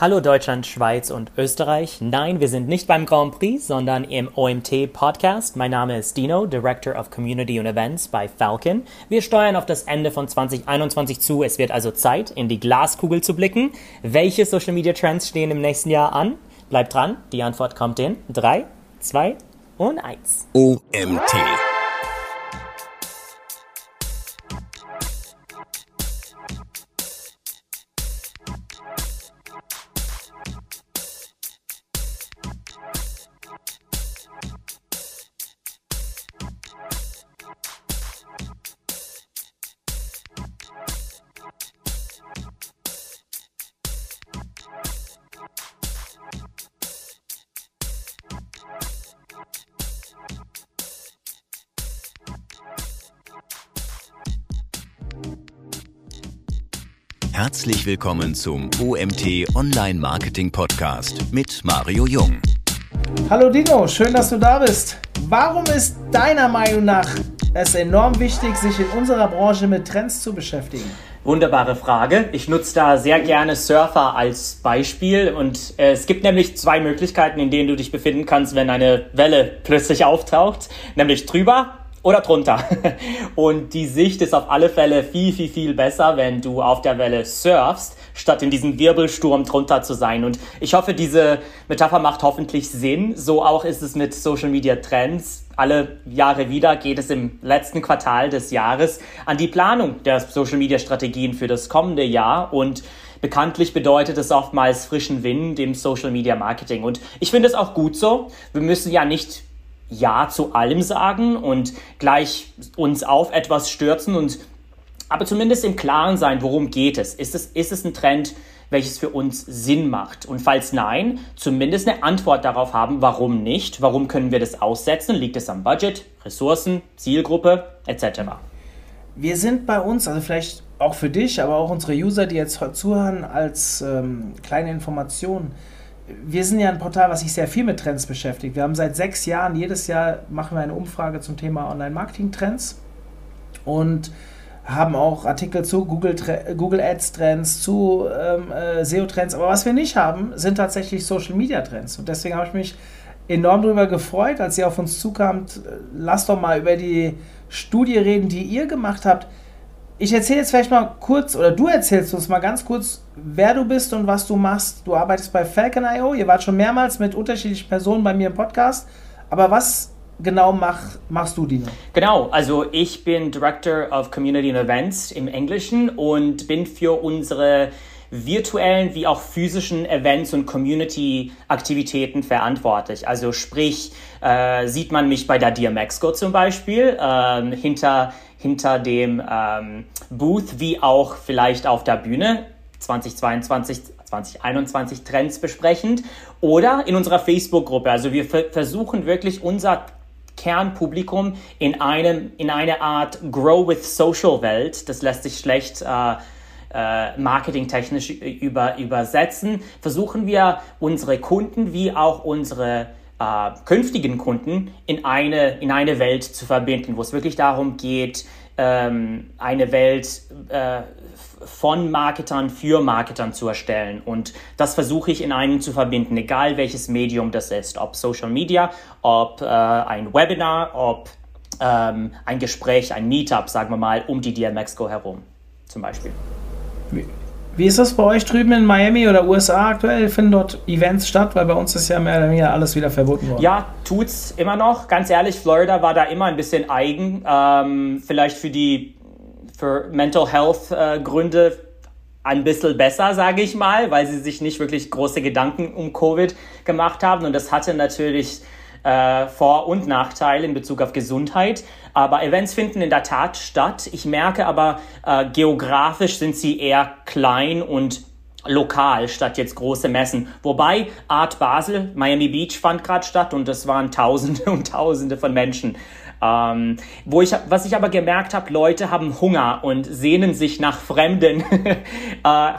Hallo Deutschland, Schweiz und Österreich. Nein, wir sind nicht beim Grand Prix, sondern im OMT Podcast. Mein Name ist Dino, Director of Community and Events bei Falcon. Wir steuern auf das Ende von 2021 zu. Es wird also Zeit, in die Glaskugel zu blicken. Welche Social Media Trends stehen im nächsten Jahr an? Bleibt dran, die Antwort kommt in 3, 2 und 1. OMT. Herzlich willkommen zum OMT Online Marketing Podcast mit Mario Jung. Hallo Dino, schön, dass du da bist. Warum ist deiner Meinung nach es enorm wichtig, sich in unserer Branche mit Trends zu beschäftigen? Wunderbare Frage. Ich nutze da sehr gerne Surfer als Beispiel und äh, es gibt nämlich zwei Möglichkeiten, in denen du dich befinden kannst, wenn eine Welle plötzlich auftaucht, nämlich drüber oder drunter. Und die Sicht ist auf alle Fälle viel, viel, viel besser, wenn du auf der Welle surfst, statt in diesem Wirbelsturm drunter zu sein. Und ich hoffe, diese Metapher macht hoffentlich Sinn. So auch ist es mit Social Media Trends. Alle Jahre wieder geht es im letzten Quartal des Jahres an die Planung der Social Media Strategien für das kommende Jahr und Bekanntlich bedeutet es oftmals frischen Wind im Social Media Marketing. Und ich finde es auch gut so. Wir müssen ja nicht ja zu allem sagen und gleich uns auf etwas stürzen und aber zumindest im Klaren sein, worum geht es? Ist es, ist es ein Trend, welches für uns Sinn macht? Und falls nein, zumindest eine Antwort darauf haben, warum nicht? Warum können wir das aussetzen? Liegt es am Budget, Ressourcen, Zielgruppe etc.? Wir sind bei uns, also vielleicht auch für dich, aber auch unsere User, die jetzt zuhören, als ähm, kleine Information wir sind ja ein Portal, was sich sehr viel mit Trends beschäftigt. Wir haben seit sechs Jahren, jedes Jahr machen wir eine Umfrage zum Thema Online-Marketing-Trends und haben auch Artikel zu Google, Google Ads Trends, zu ähm, äh, SEO Trends. Aber was wir nicht haben, sind tatsächlich Social Media Trends. Und deswegen habe ich mich enorm darüber gefreut, als ihr auf uns zukamt. Lasst doch mal über die Studie reden, die ihr gemacht habt ich erzähle jetzt vielleicht mal kurz, oder du erzählst uns mal ganz kurz, wer du bist und was du machst. Du arbeitest bei Falcon.io, ihr wart schon mehrmals mit unterschiedlichen Personen bei mir im Podcast. Aber was genau mach, machst du, Dino? Genau, also ich bin Director of Community and Events im Englischen und bin für unsere virtuellen wie auch physischen Events und Community-Aktivitäten verantwortlich. Also sprich, äh, sieht man mich bei der DMXCO zum Beispiel, äh, hinter hinter dem ähm, Booth wie auch vielleicht auf der Bühne 2022, 2021 Trends besprechend oder in unserer Facebook-Gruppe. Also wir versuchen wirklich unser Kernpublikum in einem in eine Art Grow with Social Welt. Das lässt sich schlecht äh, äh, marketingtechnisch über, übersetzen. Versuchen wir unsere Kunden wie auch unsere äh, künftigen Kunden in eine, in eine Welt zu verbinden, wo es wirklich darum geht, ähm, eine Welt äh, von Marketern für Marketern zu erstellen. Und das versuche ich in einen zu verbinden, egal welches Medium das ist, ob Social Media, ob äh, ein Webinar, ob ähm, ein Gespräch, ein Meetup, sagen wir mal, um die DMX-Go herum zum Beispiel. Wie ist das bei euch drüben in Miami oder USA aktuell? Finden dort Events statt? Weil bei uns ist ja mehr oder weniger alles wieder verboten worden. Ja, tut's immer noch. Ganz ehrlich, Florida war da immer ein bisschen eigen. Ähm, vielleicht für die für Mental Health äh, Gründe ein bisschen besser, sage ich mal, weil sie sich nicht wirklich große Gedanken um Covid gemacht haben. Und das hatte natürlich äh, Vor- und Nachteile in Bezug auf Gesundheit. Aber Events finden in der Tat statt. Ich merke aber, äh, geografisch sind sie eher klein und lokal statt jetzt große Messen. Wobei Art Basel, Miami Beach fand gerade statt und das waren Tausende und Tausende von Menschen. Ähm, wo ich, was ich aber gemerkt habe, Leute haben Hunger und sehnen sich nach Fremden. äh,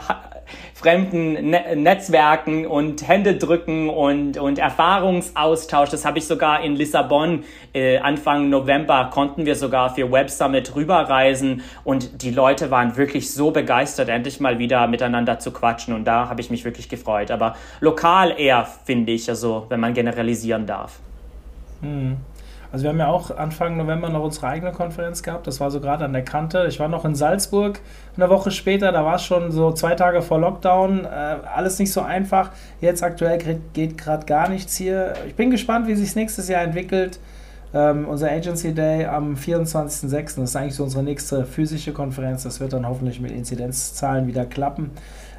fremden ne Netzwerken und Hände drücken und, und Erfahrungsaustausch. Das habe ich sogar in Lissabon äh, Anfang November konnten wir sogar für Web Summit rüberreisen und die Leute waren wirklich so begeistert, endlich mal wieder miteinander zu quatschen und da habe ich mich wirklich gefreut. Aber lokal eher, finde ich, also wenn man generalisieren darf. Hm. Also wir haben ja auch Anfang November noch unsere eigene Konferenz gehabt. Das war so gerade an der Kante. Ich war noch in Salzburg eine Woche später. Da war es schon so zwei Tage vor Lockdown. Äh, alles nicht so einfach. Jetzt aktuell geht gerade gar nichts hier. Ich bin gespannt, wie sich nächstes Jahr entwickelt. Ähm, unser Agency Day am 24.06. Das ist eigentlich so unsere nächste physische Konferenz. Das wird dann hoffentlich mit Inzidenzzahlen wieder klappen.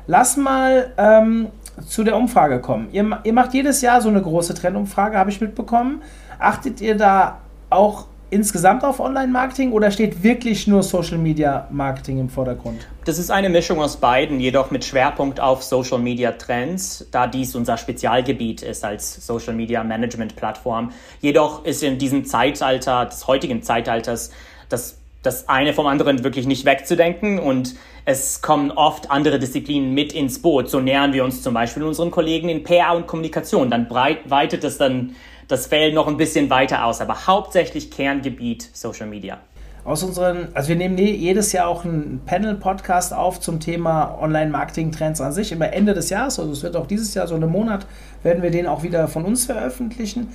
Lass mal ähm, zu der Umfrage kommen. Ihr, ihr macht jedes Jahr so eine große Trendumfrage, habe ich mitbekommen. Achtet ihr da auch insgesamt auf Online-Marketing oder steht wirklich nur Social-Media-Marketing im Vordergrund? Das ist eine Mischung aus beiden, jedoch mit Schwerpunkt auf Social-Media-Trends, da dies unser Spezialgebiet ist als Social-Media-Management-Plattform. Jedoch ist in diesem Zeitalter, des heutigen Zeitalters, das, das eine vom anderen wirklich nicht wegzudenken und es kommen oft andere Disziplinen mit ins Boot. So nähern wir uns zum Beispiel unseren Kollegen in PR und Kommunikation. Dann breit, weitet es dann das Feld noch ein bisschen weiter aus, aber hauptsächlich Kerngebiet Social Media. Aus unseren, also wir nehmen jedes Jahr auch einen Panel-Podcast auf zum Thema Online-Marketing-Trends an sich. Immer Ende des Jahres, also es wird auch dieses Jahr so einen Monat, werden wir den auch wieder von uns veröffentlichen.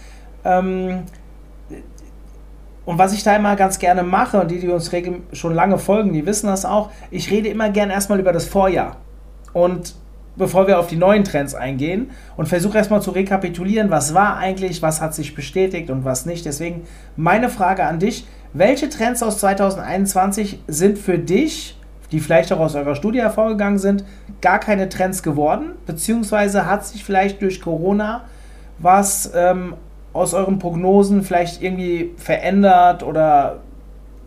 Ähm, und was ich da immer ganz gerne mache, und die, die uns schon lange folgen, die wissen das auch, ich rede immer gerne erstmal über das Vorjahr. Und bevor wir auf die neuen Trends eingehen und versuche erstmal zu rekapitulieren, was war eigentlich, was hat sich bestätigt und was nicht. Deswegen meine Frage an dich, welche Trends aus 2021 sind für dich, die vielleicht auch aus eurer Studie hervorgegangen sind, gar keine Trends geworden, beziehungsweise hat sich vielleicht durch Corona was ähm, aus euren Prognosen vielleicht irgendwie verändert oder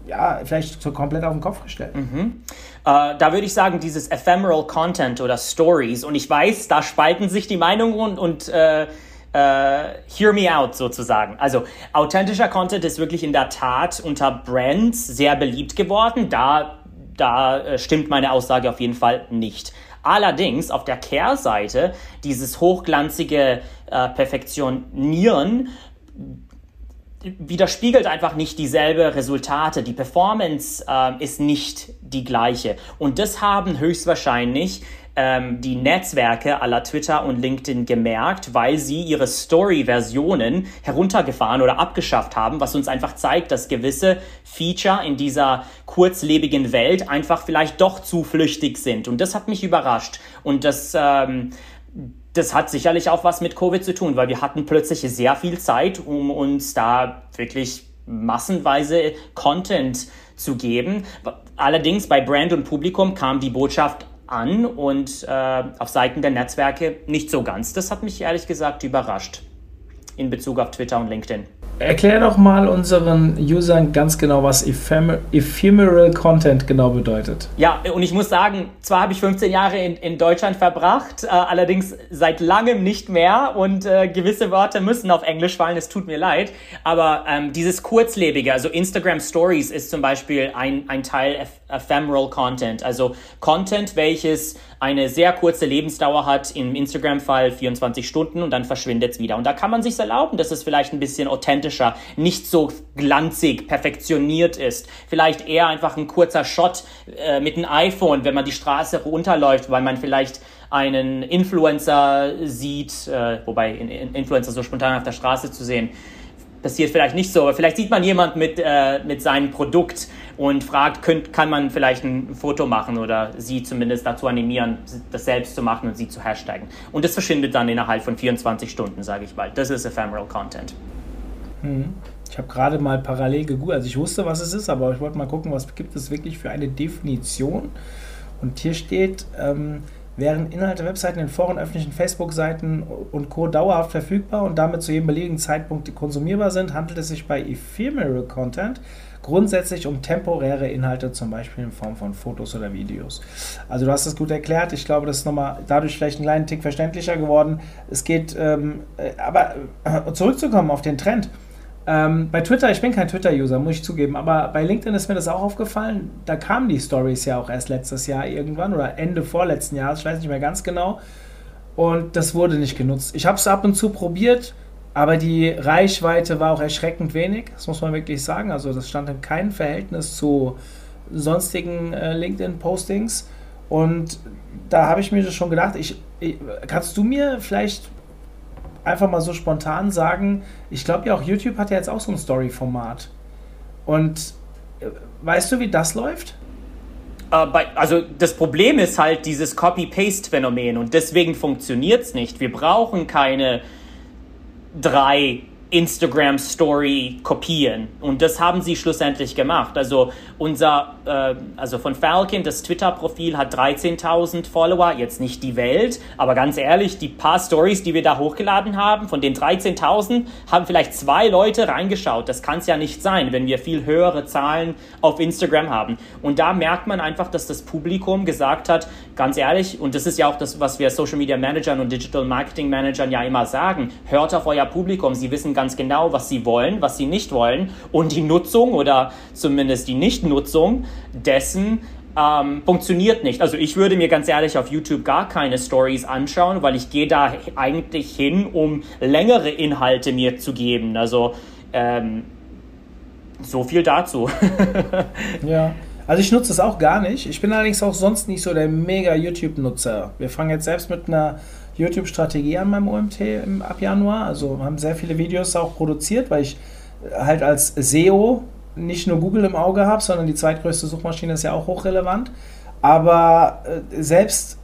ja, vielleicht so komplett auf den Kopf gestellt. Mhm. Äh, da würde ich sagen, dieses Ephemeral Content oder Stories. Und ich weiß, da spalten sich die Meinungen und, und äh, Uh, hear me out sozusagen. Also authentischer Content ist wirklich in der Tat unter Brands sehr beliebt geworden. Da, da äh, stimmt meine Aussage auf jeden Fall nicht. Allerdings auf der Kehrseite dieses hochglanzige äh, Perfektionieren widerspiegelt einfach nicht dieselbe Resultate. Die Performance äh, ist nicht die gleiche. Und das haben höchstwahrscheinlich ähm, die Netzwerke aller Twitter und LinkedIn gemerkt, weil sie ihre Story-Versionen heruntergefahren oder abgeschafft haben, was uns einfach zeigt, dass gewisse Feature in dieser kurzlebigen Welt einfach vielleicht doch zu flüchtig sind. Und das hat mich überrascht. Und das ähm, das hat sicherlich auch was mit Covid zu tun, weil wir hatten plötzlich sehr viel Zeit, um uns da wirklich massenweise Content zu geben. Allerdings bei Brand und Publikum kam die Botschaft an und äh, auf Seiten der Netzwerke nicht so ganz. Das hat mich ehrlich gesagt überrascht in Bezug auf Twitter und LinkedIn. Erklär doch mal unseren Usern ganz genau, was Ephemer Ephemeral Content genau bedeutet. Ja, und ich muss sagen, zwar habe ich 15 Jahre in, in Deutschland verbracht, äh, allerdings seit langem nicht mehr und äh, gewisse Worte müssen auf Englisch fallen, es tut mir leid, aber ähm, dieses Kurzlebige, also Instagram Stories ist zum Beispiel ein, ein Teil Ephemeral Content, also Content, welches eine sehr kurze Lebensdauer hat, im Instagram-Fall 24 Stunden und dann verschwindet es wieder. Und da kann man sich erlauben, dass es vielleicht ein bisschen authentischer, nicht so glanzig, perfektioniert ist. Vielleicht eher einfach ein kurzer Shot äh, mit einem iPhone, wenn man die Straße runterläuft, weil man vielleicht einen Influencer sieht, äh, wobei in, in Influencer so spontan auf der Straße zu sehen, passiert vielleicht nicht so, aber vielleicht sieht man jemand mit, äh, mit seinem Produkt und fragt, könnt, kann man vielleicht ein Foto machen oder sie zumindest dazu animieren, das selbst zu machen und sie zu hashtaggen. Und das verschwindet dann innerhalb von 24 Stunden, sage ich mal. Das ist Ephemeral Content. Hm. Ich habe gerade mal parallel gegoogelt, also ich wusste, was es ist, aber ich wollte mal gucken, was gibt es wirklich für eine Definition. Und hier steht, ähm, wären Inhalte Webseiten in Foren, öffentlichen Facebook-Seiten und Co. dauerhaft verfügbar und damit zu jedem beliebigen Zeitpunkt konsumierbar sind, handelt es sich bei Ephemeral Content grundsätzlich um temporäre Inhalte, zum Beispiel in Form von Fotos oder Videos. Also du hast das gut erklärt. Ich glaube, das ist nochmal dadurch vielleicht einen kleinen Tick verständlicher geworden. Es geht, ähm, äh, aber äh, zurückzukommen auf den Trend. Ähm, bei Twitter, ich bin kein Twitter-User, muss ich zugeben, aber bei LinkedIn ist mir das auch aufgefallen. Da kamen die Stories ja auch erst letztes Jahr irgendwann oder Ende vorletzten Jahres, ich weiß nicht mehr ganz genau. Und das wurde nicht genutzt. Ich habe es ab und zu probiert, aber die Reichweite war auch erschreckend wenig, das muss man wirklich sagen. Also das stand in keinem Verhältnis zu sonstigen äh, LinkedIn-Postings. Und da habe ich mir schon gedacht, ich, ich, kannst du mir vielleicht einfach mal so spontan sagen, ich glaube ja auch YouTube hat ja jetzt auch so ein Story-Format. Und äh, weißt du, wie das läuft? Bei, also das Problem ist halt dieses Copy-Paste-Phänomen und deswegen funktioniert es nicht. Wir brauchen keine drei Instagram Story kopieren. Und das haben sie schlussendlich gemacht. Also unser, äh, also von Falcon, das Twitter-Profil hat 13.000 Follower, jetzt nicht die Welt, aber ganz ehrlich, die paar Stories, die wir da hochgeladen haben, von den 13.000 haben vielleicht zwei Leute reingeschaut. Das kann es ja nicht sein, wenn wir viel höhere Zahlen auf Instagram haben. Und da merkt man einfach, dass das Publikum gesagt hat, ganz ehrlich, und das ist ja auch das, was wir Social Media Managern und Digital Marketing Managern ja immer sagen, hört auf euer Publikum, sie wissen ganz genau, was sie wollen, was sie nicht wollen und die Nutzung oder zumindest die Nichtnutzung dessen ähm, funktioniert nicht. Also ich würde mir ganz ehrlich auf YouTube gar keine Stories anschauen, weil ich gehe da eigentlich hin, um längere Inhalte mir zu geben. Also ähm, so viel dazu. ja. Also ich nutze es auch gar nicht. Ich bin allerdings auch sonst nicht so der mega YouTube-Nutzer. Wir fangen jetzt selbst mit einer YouTube-Strategie an meinem OMT im, ab Januar. Also haben sehr viele Videos auch produziert, weil ich halt als SEO nicht nur Google im Auge habe, sondern die zweitgrößte Suchmaschine ist ja auch hochrelevant. Aber äh, selbst,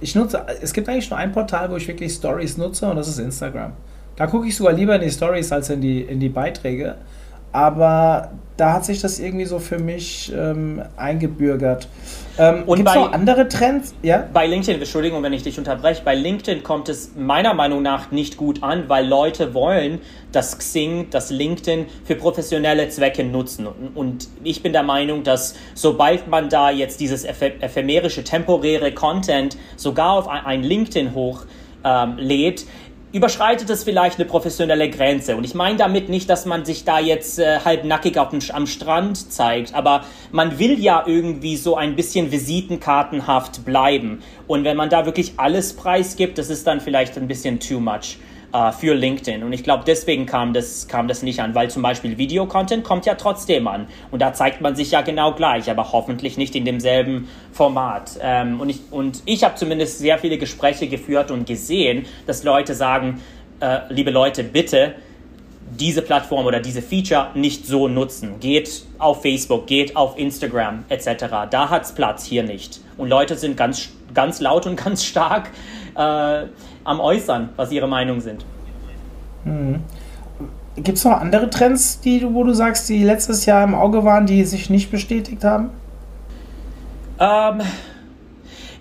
ich nutze, es gibt eigentlich nur ein Portal, wo ich wirklich Stories nutze und das ist Instagram. Da gucke ich sogar lieber in die Stories als in die, in die Beiträge. Aber da hat sich das irgendwie so für mich ähm, eingebürgert. Ähm, Gibt es noch andere Trends? Ja? Bei LinkedIn, Entschuldigung, wenn ich dich unterbreche, bei LinkedIn kommt es meiner Meinung nach nicht gut an, weil Leute wollen, dass Xing, dass LinkedIn für professionelle Zwecke nutzen. Und ich bin der Meinung, dass sobald man da jetzt dieses ephemerische, temporäre Content sogar auf ein LinkedIn hochlädt, ähm, überschreitet es vielleicht eine professionelle Grenze. Und ich meine damit nicht, dass man sich da jetzt äh, halbnackig auf dem, am Strand zeigt, aber man will ja irgendwie so ein bisschen visitenkartenhaft bleiben. Und wenn man da wirklich alles preisgibt, das ist dann vielleicht ein bisschen too much äh, für LinkedIn. Und ich glaube, deswegen kam das, kam das nicht an, weil zum Beispiel Videocontent kommt ja trotzdem an. Und da zeigt man sich ja genau gleich, aber hoffentlich nicht in demselben Format. Ähm, und ich, und ich habe zumindest sehr viele Gespräche geführt und gesehen, dass Leute sagen, äh, liebe Leute, bitte, diese Plattform oder diese Feature nicht so nutzen. Geht auf Facebook, geht auf Instagram etc. Da hat es Platz, hier nicht. Und Leute sind ganz, ganz laut und ganz stark äh, am Äußern, was ihre Meinung sind. Mhm. Gibt es noch andere Trends, die, wo du sagst, die letztes Jahr im Auge waren, die sich nicht bestätigt haben? Ähm,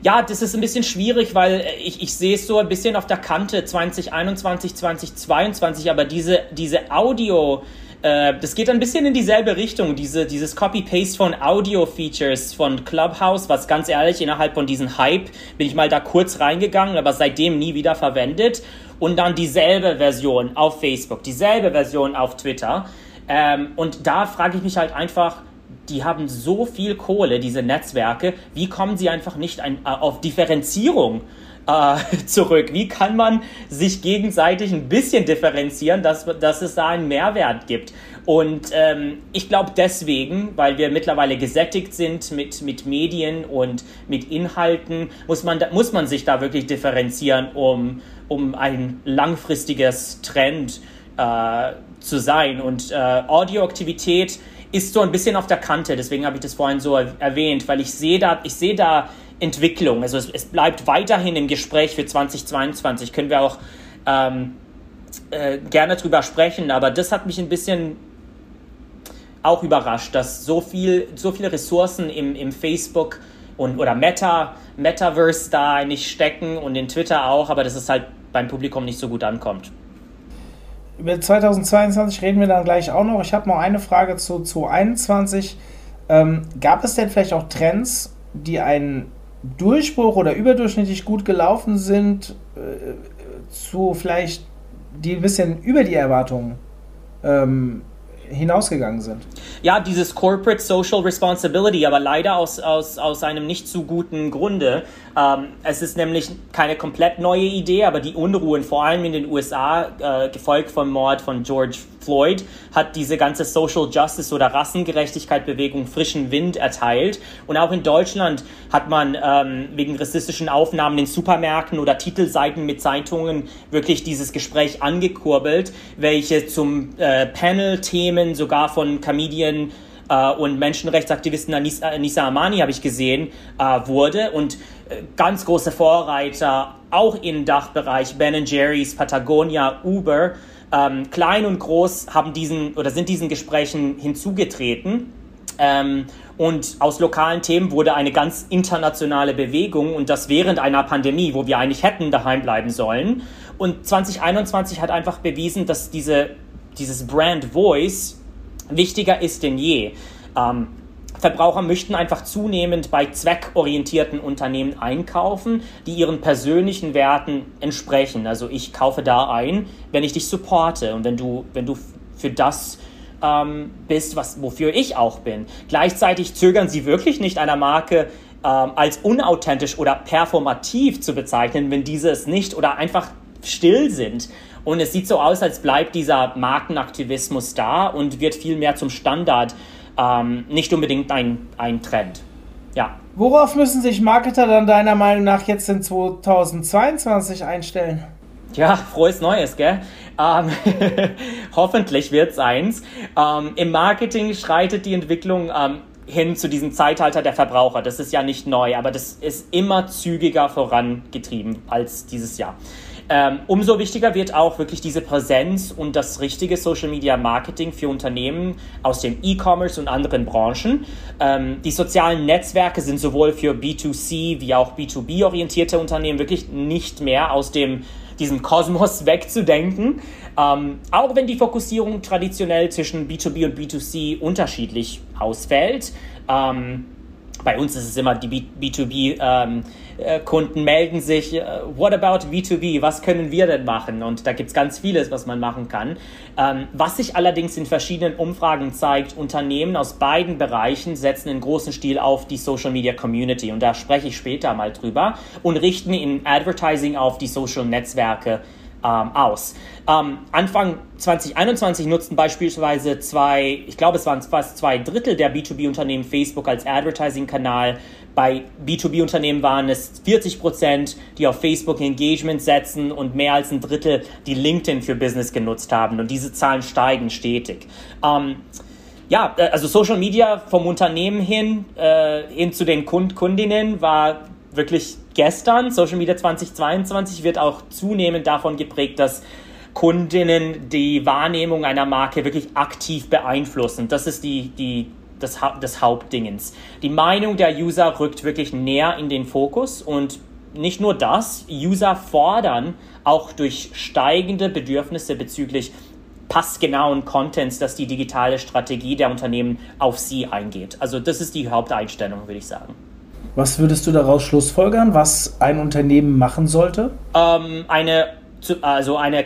ja, das ist ein bisschen schwierig, weil ich, ich sehe es so ein bisschen auf der Kante 2021, 2022, aber diese, diese Audio- äh, das geht ein bisschen in dieselbe Richtung, diese, dieses Copy-Paste von Audio-Features von Clubhouse, was ganz ehrlich, innerhalb von diesem Hype bin ich mal da kurz reingegangen, aber seitdem nie wieder verwendet. Und dann dieselbe Version auf Facebook, dieselbe Version auf Twitter. Ähm, und da frage ich mich halt einfach, die haben so viel Kohle, diese Netzwerke, wie kommen sie einfach nicht ein, äh, auf Differenzierung? Äh, zurück? Wie kann man sich gegenseitig ein bisschen differenzieren, dass, dass es da einen Mehrwert gibt? Und ähm, ich glaube deswegen, weil wir mittlerweile gesättigt sind mit, mit Medien und mit Inhalten, muss man, muss man sich da wirklich differenzieren, um, um ein langfristiges Trend äh, zu sein. Und äh, Audioaktivität ist so ein bisschen auf der Kante, deswegen habe ich das vorhin so erwähnt, weil ich sehe da, ich sehe da Entwicklung. Also es, es, bleibt weiterhin im Gespräch für 2022. Können wir auch ähm, äh, gerne drüber sprechen, aber das hat mich ein bisschen auch überrascht, dass so viel, so viele Ressourcen im, im Facebook und oder Meta, Metaverse da nicht stecken und in Twitter auch, aber dass es halt beim Publikum nicht so gut ankommt. Über 2022 reden wir dann gleich auch noch. Ich habe noch eine Frage zu 2021. Ähm, gab es denn vielleicht auch Trends, die einen Durchbruch oder überdurchschnittlich gut gelaufen sind, äh, zu vielleicht die ein bisschen über die Erwartungen ähm, hinausgegangen sind. Ja, dieses Corporate Social Responsibility, aber leider aus, aus, aus einem nicht so guten Grunde. Ähm, es ist nämlich keine komplett neue Idee, aber die Unruhen, vor allem in den USA, äh, gefolgt vom Mord von George Floyd, hat diese ganze Social Justice oder Rassengerechtigkeit-Bewegung frischen Wind erteilt. Und auch in Deutschland hat man ähm, wegen rassistischen Aufnahmen in Supermärkten oder Titelseiten mit Zeitungen wirklich dieses Gespräch angekurbelt, welche zum äh, Panel-Themen sogar von Comedian äh, und Menschenrechtsaktivisten Anissa, Anissa Amani habe ich gesehen, äh, wurde. Und äh, ganz große Vorreiter, auch im Dachbereich, Ben Jerry's, Patagonia, Uber, ähm, klein und groß haben diesen oder sind diesen Gesprächen hinzugetreten. Ähm, und aus lokalen Themen wurde eine ganz internationale Bewegung und das während einer Pandemie, wo wir eigentlich hätten daheim bleiben sollen. Und 2021 hat einfach bewiesen, dass diese, dieses Brand Voice wichtiger ist denn je. Ähm, Verbraucher möchten einfach zunehmend bei zweckorientierten Unternehmen einkaufen, die ihren persönlichen Werten entsprechen. Also ich kaufe da ein, wenn ich dich supporte und wenn du, wenn du für das ähm, bist, was, wofür ich auch bin. Gleichzeitig zögern sie wirklich nicht einer Marke ähm, als unauthentisch oder performativ zu bezeichnen, wenn diese es nicht oder einfach still sind. Und es sieht so aus, als bleibt dieser Markenaktivismus da und wird viel mehr zum Standard ähm, nicht unbedingt ein, ein Trend. Ja. Worauf müssen sich Marketer dann deiner Meinung nach jetzt in 2022 einstellen? Ja, frohes Neues, gell? Ähm, hoffentlich wird's eins. Ähm, Im Marketing schreitet die Entwicklung ähm, hin zu diesem Zeitalter der Verbraucher. Das ist ja nicht neu, aber das ist immer zügiger vorangetrieben als dieses Jahr. Ähm, umso wichtiger wird auch wirklich diese Präsenz und das richtige Social Media Marketing für Unternehmen aus dem E-Commerce und anderen Branchen. Ähm, die sozialen Netzwerke sind sowohl für B2C wie auch B2B orientierte Unternehmen wirklich nicht mehr aus dem diesem Kosmos wegzudenken. Ähm, auch wenn die Fokussierung traditionell zwischen B2B und B2C unterschiedlich ausfällt. Ähm, bei uns ist es immer die B2B ähm, äh, Kunden melden sich, äh, what about B2B, was können wir denn machen? Und da gibt es ganz vieles, was man machen kann. Ähm, was sich allerdings in verschiedenen Umfragen zeigt, Unternehmen aus beiden Bereichen setzen in großen Stil auf die Social Media Community und da spreche ich später mal drüber und richten in Advertising auf die Social Netzwerke ähm, aus. Ähm, Anfang 2021 nutzten beispielsweise zwei, ich glaube es waren fast zwei Drittel der B2B-Unternehmen Facebook als Advertising-Kanal. Bei B2B-Unternehmen waren es 40 Prozent, die auf Facebook Engagement setzen und mehr als ein Drittel, die LinkedIn für Business genutzt haben. Und diese Zahlen steigen stetig. Ähm, ja, äh, also Social Media vom Unternehmen hin, äh, hin zu den Kund Kundinnen war wirklich gestern. Social Media 2022 wird auch zunehmend davon geprägt, dass Kundinnen die Wahrnehmung einer Marke wirklich aktiv beeinflussen. Das ist die, die, das, das Hauptdingens. Die Meinung der User rückt wirklich näher in den Fokus und nicht nur das, User fordern auch durch steigende Bedürfnisse bezüglich passgenauen Contents, dass die digitale Strategie der Unternehmen auf sie eingeht. Also das ist die Haupteinstellung, würde ich sagen. Was würdest du daraus schlussfolgern, was ein Unternehmen machen sollte? Ähm, eine, also eine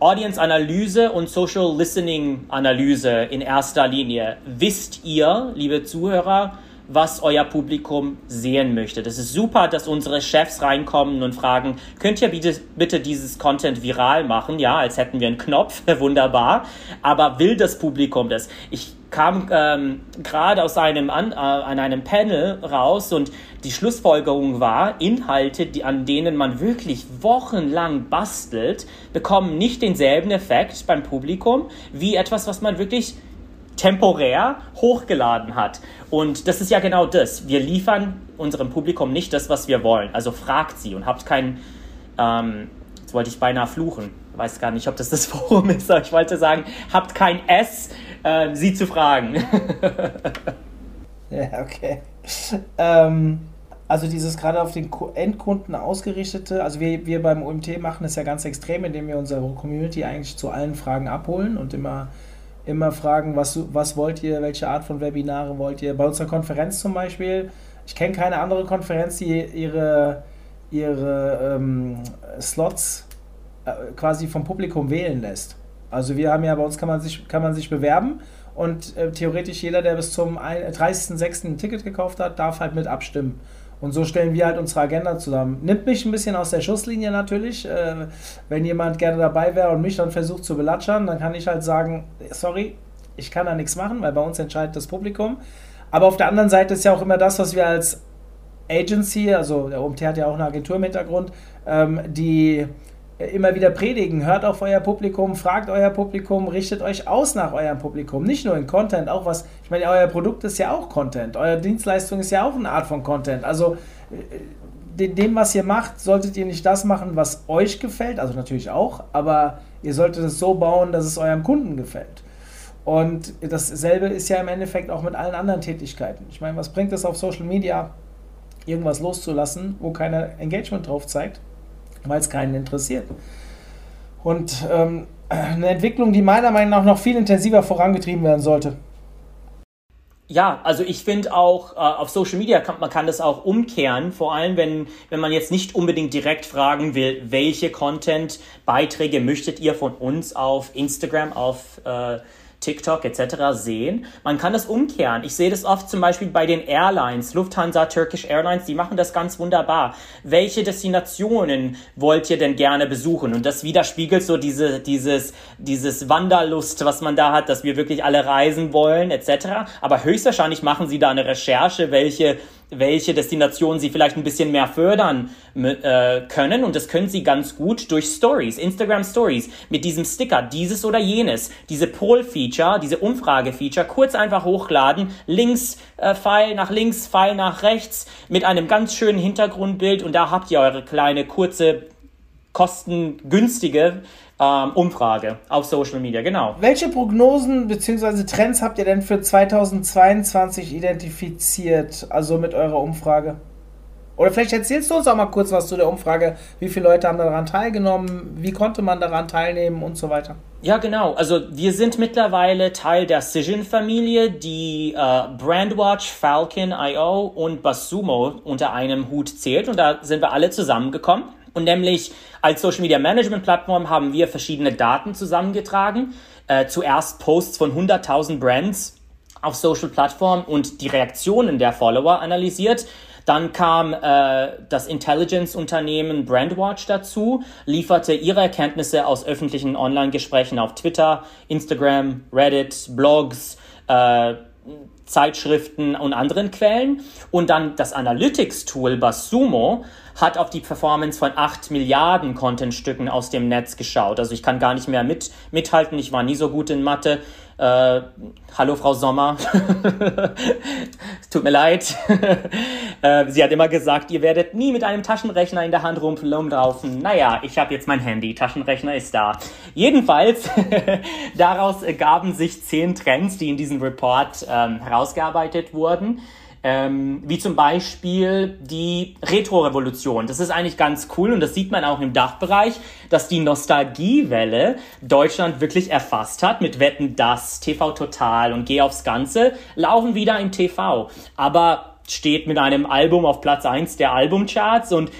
Audience-Analyse und Social Listening-Analyse in erster Linie. Wisst ihr, liebe Zuhörer, was euer Publikum sehen möchte. Das ist super, dass unsere Chefs reinkommen und fragen, könnt ihr bitte, bitte dieses Content viral machen? Ja, als hätten wir einen Knopf, wunderbar. Aber will das Publikum das? Ich kam ähm, gerade aus einem an, äh, an einem Panel raus und die Schlussfolgerung war, Inhalte, die, an denen man wirklich wochenlang bastelt, bekommen nicht denselben Effekt beim Publikum wie etwas, was man wirklich temporär hochgeladen hat. Und das ist ja genau das. Wir liefern unserem Publikum nicht das, was wir wollen. Also fragt sie und habt kein, ähm, jetzt wollte ich beinahe fluchen, weiß gar nicht, ob das das Forum ist, aber ich wollte sagen, habt kein S, äh, sie zu fragen. ja, okay. Ähm, also dieses gerade auf den Endkunden ausgerichtete, also wir, wir beim OMT machen es ja ganz extrem, indem wir unsere Community eigentlich zu allen Fragen abholen und immer immer fragen, was, was wollt ihr, welche Art von Webinare wollt ihr. Bei unserer Konferenz zum Beispiel, ich kenne keine andere Konferenz, die ihre, ihre ähm, Slots äh, quasi vom Publikum wählen lässt. Also wir haben ja bei uns kann man sich, kann man sich bewerben und äh, theoretisch jeder, der bis zum 30.06. ein Ticket gekauft hat, darf halt mit abstimmen. Und so stellen wir halt unsere Agenda zusammen. Nimmt mich ein bisschen aus der Schusslinie natürlich. Äh, wenn jemand gerne dabei wäre und mich dann versucht zu belatschern, dann kann ich halt sagen, sorry, ich kann da nichts machen, weil bei uns entscheidet das Publikum. Aber auf der anderen Seite ist ja auch immer das, was wir als Agency, also der OMT hat ja auch eine Agentur im Hintergrund, ähm, die immer wieder predigen. Hört auf euer Publikum, fragt euer Publikum, richtet euch aus nach eurem Publikum. Nicht nur in Content, auch was, ich meine, euer Produkt ist ja auch Content, eure Dienstleistung ist ja auch eine Art von Content. Also äh, dem, was ihr macht, solltet ihr nicht das machen, was euch gefällt, also natürlich auch, aber ihr solltet es so bauen, dass es eurem Kunden gefällt. Und dasselbe ist ja im Endeffekt auch mit allen anderen Tätigkeiten. Ich meine, was bringt es auf Social Media, irgendwas loszulassen, wo keiner Engagement drauf zeigt, weil es keinen interessiert? Und ähm, eine Entwicklung, die meiner Meinung nach noch viel intensiver vorangetrieben werden sollte. Ja, also ich finde auch äh, auf Social Media kann man kann das auch umkehren, vor allem wenn wenn man jetzt nicht unbedingt direkt fragen will, welche Content Beiträge möchtet ihr von uns auf Instagram, auf äh, TikTok etc. sehen. Man kann das umkehren. Ich sehe das oft zum Beispiel bei den Airlines, Lufthansa, Turkish Airlines, die machen das ganz wunderbar. Welche Destinationen wollt ihr denn gerne besuchen? Und das widerspiegelt so diese, dieses, dieses Wanderlust, was man da hat, dass wir wirklich alle reisen wollen etc. Aber höchstwahrscheinlich machen sie da eine Recherche, welche welche Destinationen sie vielleicht ein bisschen mehr fördern äh, können. Und das können sie ganz gut durch Stories, Instagram Stories, mit diesem Sticker, dieses oder jenes, diese Poll-Feature, diese Umfrage-Feature, kurz einfach hochladen, links, äh, Pfeil nach links, Pfeil nach rechts, mit einem ganz schönen Hintergrundbild. Und da habt ihr eure kleine, kurze, kostengünstige ähm, Umfrage auf Social Media, genau. Welche Prognosen bzw. Trends habt ihr denn für 2022 identifiziert, also mit eurer Umfrage? Oder vielleicht erzählst du uns auch mal kurz was zu der Umfrage. Wie viele Leute haben daran teilgenommen? Wie konnte man daran teilnehmen und so weiter? Ja, genau. Also wir sind mittlerweile Teil der Cision-Familie, die äh, Brandwatch, Falcon.io und Basumo unter einem Hut zählt. Und da sind wir alle zusammengekommen. Und nämlich als Social Media Management Plattform haben wir verschiedene Daten zusammengetragen. Äh, zuerst Posts von 100.000 Brands auf Social Plattformen und die Reaktionen der Follower analysiert. Dann kam äh, das Intelligence-Unternehmen Brandwatch dazu, lieferte ihre Erkenntnisse aus öffentlichen Online-Gesprächen auf Twitter, Instagram, Reddit, Blogs, äh, Zeitschriften und anderen Quellen. Und dann das Analytics-Tool Basumo hat auf die Performance von 8 Milliarden Contentstücken aus dem Netz geschaut. Also ich kann gar nicht mehr mit, mithalten. Ich war nie so gut in Mathe. Äh, hallo Frau Sommer. Tut mir leid. äh, sie hat immer gesagt, ihr werdet nie mit einem Taschenrechner in der Hand rumlaufen. Naja, ich habe jetzt mein Handy. Taschenrechner ist da. Jedenfalls, daraus ergaben sich zehn Trends, die in diesem Report ähm, herausgearbeitet wurden. Ähm, wie zum Beispiel die Retro-Revolution. Das ist eigentlich ganz cool und das sieht man auch im Dachbereich, dass die Nostalgiewelle Deutschland wirklich erfasst hat mit Wetten das, TV Total und Geh aufs Ganze, laufen wieder im TV. Aber steht mit einem Album auf Platz 1 der Albumcharts und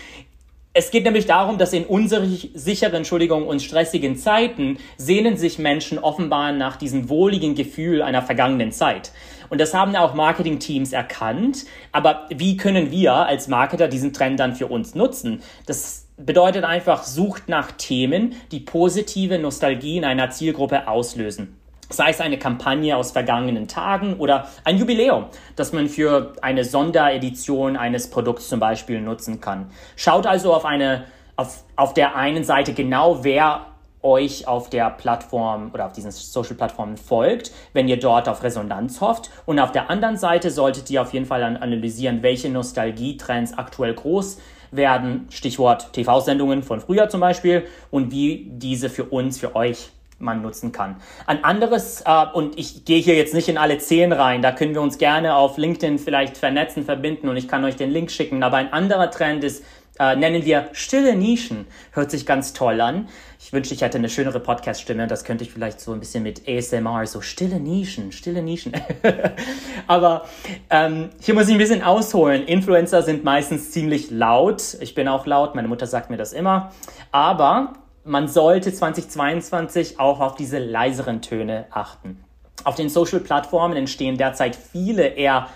es geht nämlich darum, dass in unsicheren, Entschuldigung, und stressigen Zeiten sehnen sich Menschen offenbar nach diesem wohligen Gefühl einer vergangenen Zeit. Und das haben auch Marketing-Teams erkannt. Aber wie können wir als Marketer diesen Trend dann für uns nutzen? Das bedeutet einfach, sucht nach Themen, die positive Nostalgie in einer Zielgruppe auslösen. Sei es eine Kampagne aus vergangenen Tagen oder ein Jubiläum, das man für eine Sonderedition eines Produkts zum Beispiel nutzen kann. Schaut also auf eine, auf, auf der einen Seite genau, wer euch auf der Plattform oder auf diesen Social Plattformen folgt, wenn ihr dort auf Resonanz hofft. Und auf der anderen Seite solltet ihr auf jeden Fall analysieren, welche Nostalgietrends aktuell groß werden. Stichwort TV-Sendungen von früher zum Beispiel und wie diese für uns, für euch man nutzen kann. Ein anderes, äh, und ich gehe hier jetzt nicht in alle zehn rein, da können wir uns gerne auf LinkedIn vielleicht vernetzen, verbinden und ich kann euch den Link schicken, aber ein anderer Trend ist, äh, nennen wir stille Nischen. Hört sich ganz toll an. Ich wünschte, ich hätte eine schönere Podcast-Stimme. Das könnte ich vielleicht so ein bisschen mit ASMR, so stille Nischen, stille Nischen. Aber ähm, hier muss ich ein bisschen ausholen. Influencer sind meistens ziemlich laut. Ich bin auch laut, meine Mutter sagt mir das immer. Aber man sollte 2022 auch auf diese leiseren Töne achten. Auf den Social-Plattformen entstehen derzeit viele eher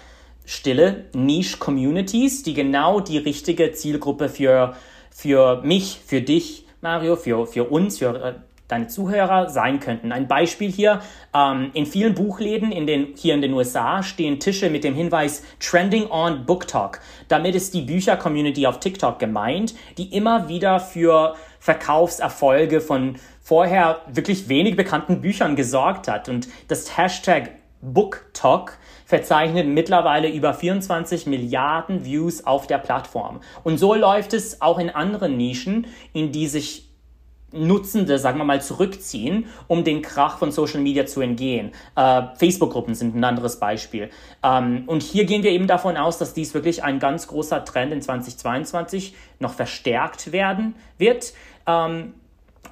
stille Niche-Communities, die genau die richtige Zielgruppe für, für mich, für dich, Mario, für, für uns, für äh, deine Zuhörer sein könnten. Ein Beispiel hier, ähm, in vielen Buchläden in den, hier in den USA stehen Tische mit dem Hinweis Trending on Book Talk. Damit ist die Bücher-Community auf TikTok gemeint, die immer wieder für Verkaufserfolge von vorher wirklich wenig bekannten Büchern gesorgt hat. Und das Hashtag Book Talk verzeichnet mittlerweile über 24 Milliarden Views auf der Plattform. Und so läuft es auch in anderen Nischen, in die sich Nutzende, sagen wir mal, zurückziehen, um den Krach von Social Media zu entgehen. Äh, Facebook-Gruppen sind ein anderes Beispiel. Ähm, und hier gehen wir eben davon aus, dass dies wirklich ein ganz großer Trend in 2022 noch verstärkt werden wird. Ähm,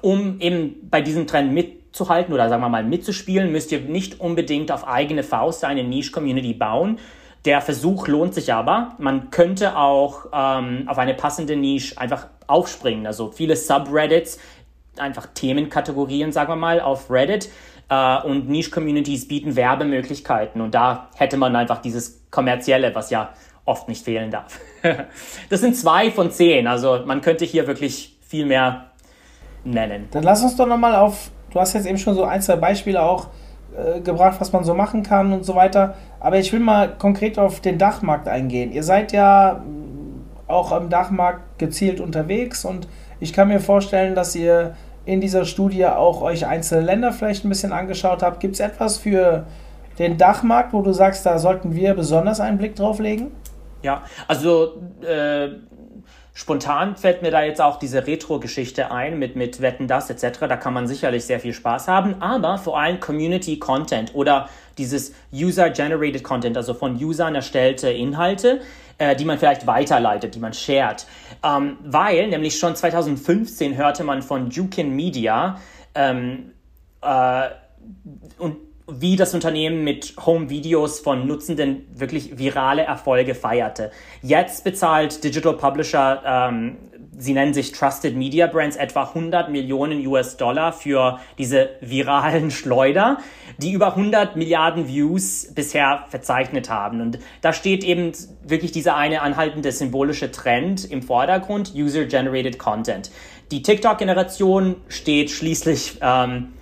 um eben bei diesem Trend mitzuhalten oder sagen wir mal mitzuspielen, müsst ihr nicht unbedingt auf eigene Faust eine Niche-Community bauen. Der Versuch lohnt sich aber. Man könnte auch ähm, auf eine passende Nische einfach aufspringen. Also viele Subreddits einfach Themenkategorien, sagen wir mal, auf Reddit äh, und Niche-Communities bieten Werbemöglichkeiten und da hätte man einfach dieses kommerzielle, was ja oft nicht fehlen darf. das sind zwei von zehn, also man könnte hier wirklich viel mehr nennen. Dann lass uns doch nochmal auf, du hast jetzt eben schon so ein, zwei Beispiele auch äh, gebracht, was man so machen kann und so weiter, aber ich will mal konkret auf den Dachmarkt eingehen. Ihr seid ja auch im Dachmarkt gezielt unterwegs und ich kann mir vorstellen, dass ihr in dieser Studie auch euch einzelne Länder vielleicht ein bisschen angeschaut habt. Gibt es etwas für den Dachmarkt, wo du sagst, da sollten wir besonders einen Blick drauf legen? Ja, also äh, spontan fällt mir da jetzt auch diese Retro-Geschichte ein mit, mit Wetten das etc. Da kann man sicherlich sehr viel Spaß haben, aber vor allem Community Content oder dieses User-Generated Content, also von Usern erstellte Inhalte, äh, die man vielleicht weiterleitet, die man shared. Ähm, weil nämlich schon 2015 hörte man von Jukin Media ähm, äh, und wie das Unternehmen mit Home-Videos von Nutzenden wirklich virale Erfolge feierte. Jetzt bezahlt Digital Publisher ähm, sie nennen sich Trusted Media Brands, etwa 100 Millionen US-Dollar für diese viralen Schleuder, die über 100 Milliarden Views bisher verzeichnet haben. Und da steht eben wirklich dieser eine anhaltende symbolische Trend im Vordergrund, User-Generated Content. Die TikTok-Generation steht schließlich ähm,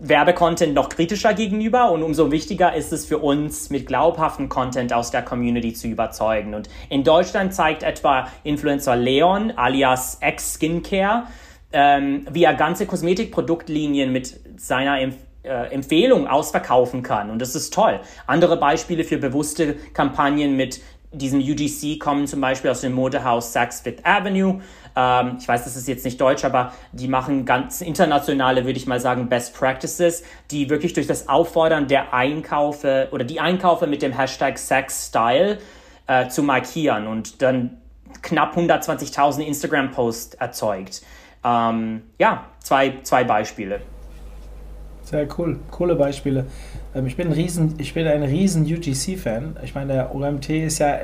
Werbecontent noch kritischer gegenüber und umso wichtiger ist es für uns, mit glaubhaftem Content aus der Community zu überzeugen. Und in Deutschland zeigt etwa Influencer Leon alias X Skincare, ähm, wie er ganze Kosmetikproduktlinien mit seiner Empfehlung äh, Empfehlung ausverkaufen kann. Und das ist toll. Andere Beispiele für bewusste Kampagnen mit diesem UGC kommen zum Beispiel aus dem Modehaus Saks Fifth Avenue. Ähm, ich weiß, das ist jetzt nicht deutsch, aber die machen ganz internationale, würde ich mal sagen, Best Practices, die wirklich durch das Auffordern der Einkaufe oder die Einkaufe mit dem Hashtag Sex Style äh, zu markieren und dann knapp 120.000 Instagram-Posts erzeugt. Ähm, ja, zwei, zwei Beispiele. Sehr cool, coole Beispiele. Ähm, ich bin ein riesen, ich bin ein riesen UGC-Fan. Ich meine, der OMT ist ja,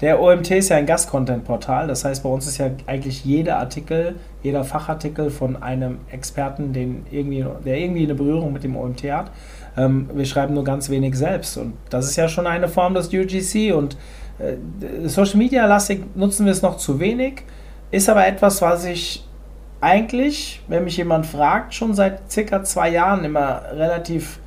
der OMT ist ja ein Gast-Content-Portal. Das heißt, bei uns ist ja eigentlich jeder Artikel, jeder Fachartikel von einem Experten, den irgendwie, der irgendwie eine Berührung mit dem OMT hat. Ähm, wir schreiben nur ganz wenig selbst. Und das ist ja schon eine Form des UGC. Und äh, Social Media-lastig nutzen wir es noch zu wenig. Ist aber etwas, was ich eigentlich, wenn mich jemand fragt, schon seit circa zwei Jahren immer relativ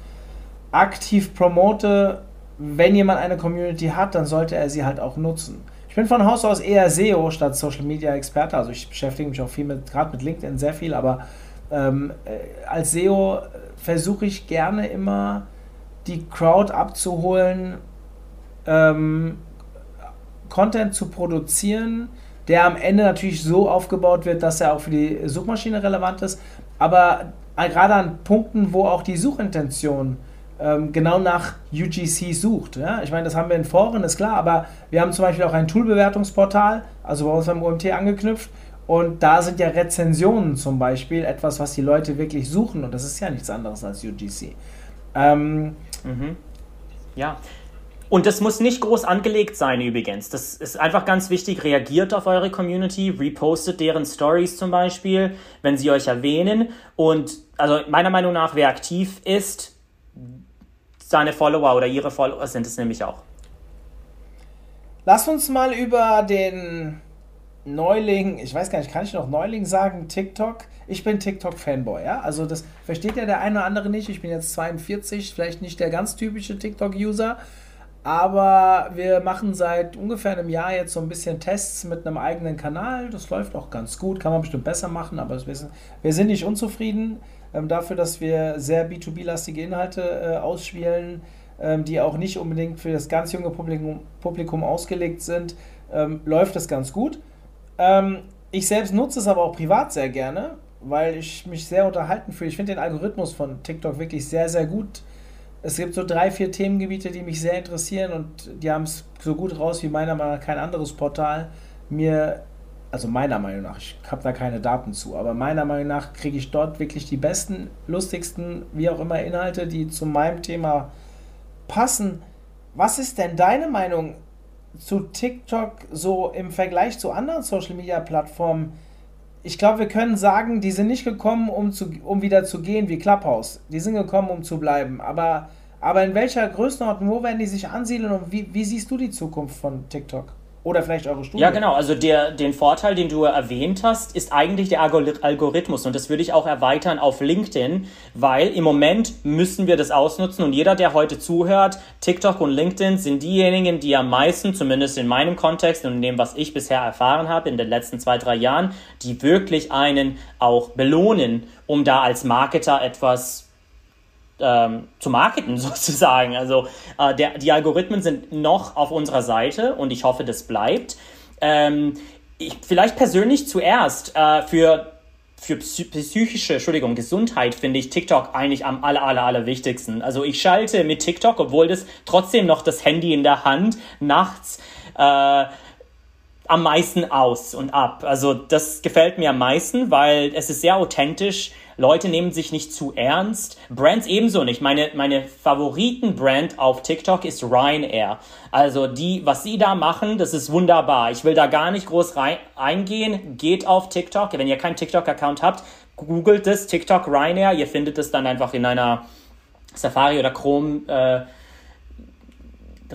aktiv promote, wenn jemand eine Community hat, dann sollte er sie halt auch nutzen. Ich bin von Haus aus eher SEO statt Social Media Experte, also ich beschäftige mich auch viel mit, gerade mit LinkedIn sehr viel, aber ähm, äh, als SEO versuche ich gerne immer die Crowd abzuholen, ähm, Content zu produzieren, der am Ende natürlich so aufgebaut wird, dass er auch für die Suchmaschine relevant ist, aber gerade an Punkten, wo auch die Suchintention ähm, genau nach UGC sucht. Ja? Ich meine, das haben wir in Foren, ist klar, aber wir haben zum Beispiel auch ein Toolbewertungsportal, also bei uns am OMT angeknüpft, und da sind ja Rezensionen zum Beispiel etwas, was die Leute wirklich suchen, und das ist ja nichts anderes als UGC. Ähm, mhm. Ja, Und das muss nicht groß angelegt sein übrigens. Das ist einfach ganz wichtig. Reagiert auf eure Community, repostet deren Stories zum Beispiel, wenn sie euch erwähnen. Und also meiner Meinung nach, wer aktiv ist, seine Follower oder ihre Follower sind es nämlich auch. Lass uns mal über den Neuling, ich weiß gar nicht, kann ich noch Neuling sagen, TikTok? Ich bin TikTok-Fanboy, ja. Also das versteht ja der eine oder andere nicht. Ich bin jetzt 42, vielleicht nicht der ganz typische TikTok-User. Aber wir machen seit ungefähr einem Jahr jetzt so ein bisschen Tests mit einem eigenen Kanal. Das läuft auch ganz gut, kann man bestimmt besser machen, aber wir sind, wir sind nicht unzufrieden ähm, dafür, dass wir sehr B2B-lastige Inhalte äh, ausspielen, ähm, die auch nicht unbedingt für das ganz junge Publikum, Publikum ausgelegt sind. Ähm, läuft das ganz gut. Ähm, ich selbst nutze es aber auch privat sehr gerne, weil ich mich sehr unterhalten fühle. Ich finde den Algorithmus von TikTok wirklich sehr, sehr gut es gibt so drei, vier Themengebiete, die mich sehr interessieren und die haben es so gut raus wie meiner Meinung nach kein anderes Portal. Mir, also meiner Meinung nach, ich habe da keine Daten zu, aber meiner Meinung nach kriege ich dort wirklich die besten, lustigsten, wie auch immer Inhalte, die zu meinem Thema passen. Was ist denn deine Meinung zu TikTok so im Vergleich zu anderen Social-Media-Plattformen? ich glaube, wir können sagen, die sind nicht gekommen, um, zu, um wieder zu gehen wie Clubhouse. Die sind gekommen, um zu bleiben. Aber, aber in welcher Größenordnung, wo werden die sich ansiedeln und wie, wie siehst du die Zukunft von TikTok? Oder vielleicht eure Studie. Ja, genau. Also der, den Vorteil, den du erwähnt hast, ist eigentlich der Algorithmus. Und das würde ich auch erweitern auf LinkedIn, weil im Moment müssen wir das ausnutzen. Und jeder, der heute zuhört, TikTok und LinkedIn sind diejenigen, die am meisten, zumindest in meinem Kontext und in dem, was ich bisher erfahren habe in den letzten zwei, drei Jahren, die wirklich einen auch belohnen, um da als Marketer etwas ähm, zu marketen sozusagen. Also äh, der, die Algorithmen sind noch auf unserer Seite und ich hoffe, das bleibt. Ähm, ich, vielleicht persönlich zuerst äh, für für psychische, Entschuldigung, Gesundheit finde ich TikTok eigentlich am aller, aller, aller wichtigsten. Also ich schalte mit TikTok, obwohl das trotzdem noch das Handy in der Hand nachts äh, am meisten aus und ab. Also das gefällt mir am meisten, weil es ist sehr authentisch Leute nehmen sich nicht zu ernst. Brands ebenso nicht. Meine, meine Favoriten-Brand auf TikTok ist Ryanair. Also die, was sie da machen, das ist wunderbar. Ich will da gar nicht groß rein, eingehen. Geht auf TikTok. Wenn ihr keinen TikTok-Account habt, googelt es TikTok Ryanair. Ihr findet es dann einfach in einer Safari oder Chrome äh,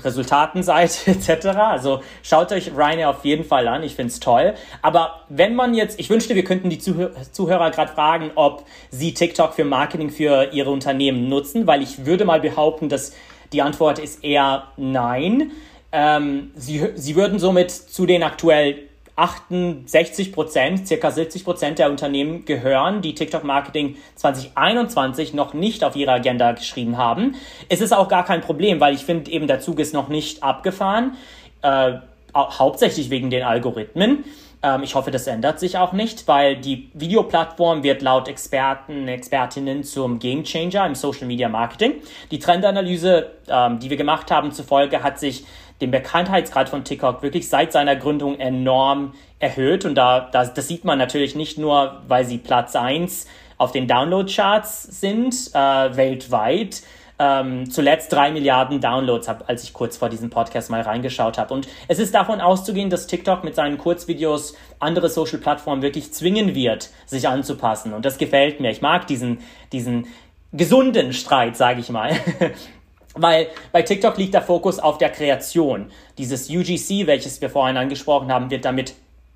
Resultatenseite etc. Also schaut euch Ryanair auf jeden Fall an, ich finde es toll. Aber wenn man jetzt, ich wünschte, wir könnten die Zuhör Zuhörer gerade fragen, ob sie TikTok für Marketing für ihre Unternehmen nutzen, weil ich würde mal behaupten, dass die Antwort ist eher nein. Ähm, sie, sie würden somit zu den aktuell 68 Prozent, circa 70 Prozent der Unternehmen gehören, die TikTok-Marketing 2021 noch nicht auf ihre Agenda geschrieben haben. Es ist auch gar kein Problem, weil ich finde eben der Zug ist noch nicht abgefahren, äh, hauptsächlich wegen den Algorithmen. Ähm, ich hoffe, das ändert sich auch nicht, weil die Videoplattform wird laut Experten, Expertinnen zum Gamechanger im Social Media Marketing. Die Trendanalyse, ähm, die wir gemacht haben, zufolge hat sich den Bekanntheitsgrad von TikTok wirklich seit seiner Gründung enorm erhöht. Und da, das, das sieht man natürlich nicht nur, weil sie Platz 1 auf den Download-Charts sind, äh, weltweit. Ähm, zuletzt drei Milliarden Downloads, hab, als ich kurz vor diesem Podcast mal reingeschaut habe. Und es ist davon auszugehen, dass TikTok mit seinen Kurzvideos andere Social-Plattformen wirklich zwingen wird, sich anzupassen. Und das gefällt mir. Ich mag diesen, diesen gesunden Streit, sage ich mal. Weil bei TikTok liegt der Fokus auf der Kreation. Dieses UGC, welches wir vorhin angesprochen haben, wird damit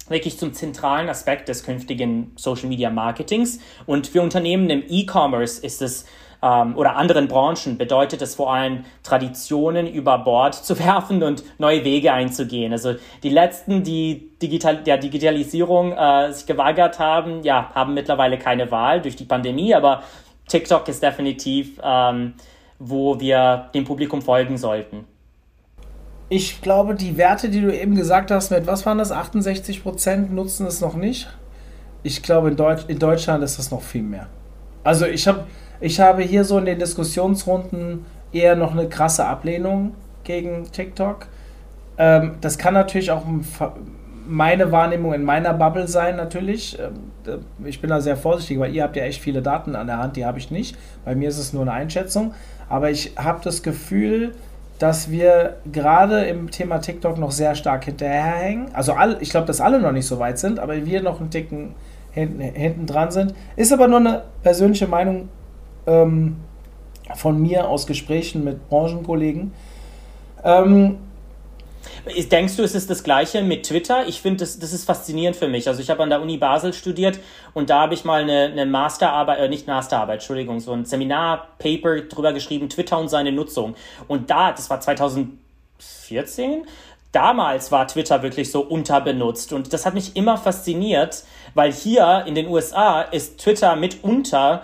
wirklich zum zentralen Aspekt des künftigen Social Media Marketings. Und für Unternehmen im E-Commerce ist es ähm, oder anderen Branchen bedeutet es vor allem, Traditionen über Bord zu werfen und neue Wege einzugehen. Also die letzten, die digital, der Digitalisierung äh, sich geweigert haben, ja, haben mittlerweile keine Wahl durch die Pandemie, aber TikTok ist definitiv ähm, wo wir dem Publikum folgen sollten. Ich glaube, die Werte, die du eben gesagt hast, mit was waren das? 68 Prozent nutzen es noch nicht. Ich glaube, in, Deutsch, in Deutschland ist das noch viel mehr. Also ich, hab, ich habe hier so in den Diskussionsrunden eher noch eine krasse Ablehnung gegen TikTok. Ähm, das kann natürlich auch meine Wahrnehmung in meiner Bubble sein, natürlich. Ähm, ich bin da sehr vorsichtig, weil ihr habt ja echt viele Daten an der Hand, die habe ich nicht. Bei mir ist es nur eine Einschätzung. Aber ich habe das Gefühl, dass wir gerade im Thema TikTok noch sehr stark hinterherhängen. Also all, ich glaube, dass alle noch nicht so weit sind, aber wir noch einen Ticken hinten, hinten dran sind. Ist aber nur eine persönliche Meinung ähm, von mir aus Gesprächen mit Branchenkollegen. Ähm, Denkst du, es ist das Gleiche mit Twitter? Ich finde, das, das ist faszinierend für mich. Also ich habe an der Uni Basel studiert und da habe ich mal eine, eine Masterarbeit, äh, nicht Masterarbeit, Entschuldigung, so ein Seminarpaper drüber geschrieben, Twitter und seine Nutzung. Und da, das war 2014, damals war Twitter wirklich so unterbenutzt und das hat mich immer fasziniert, weil hier in den USA ist Twitter mitunter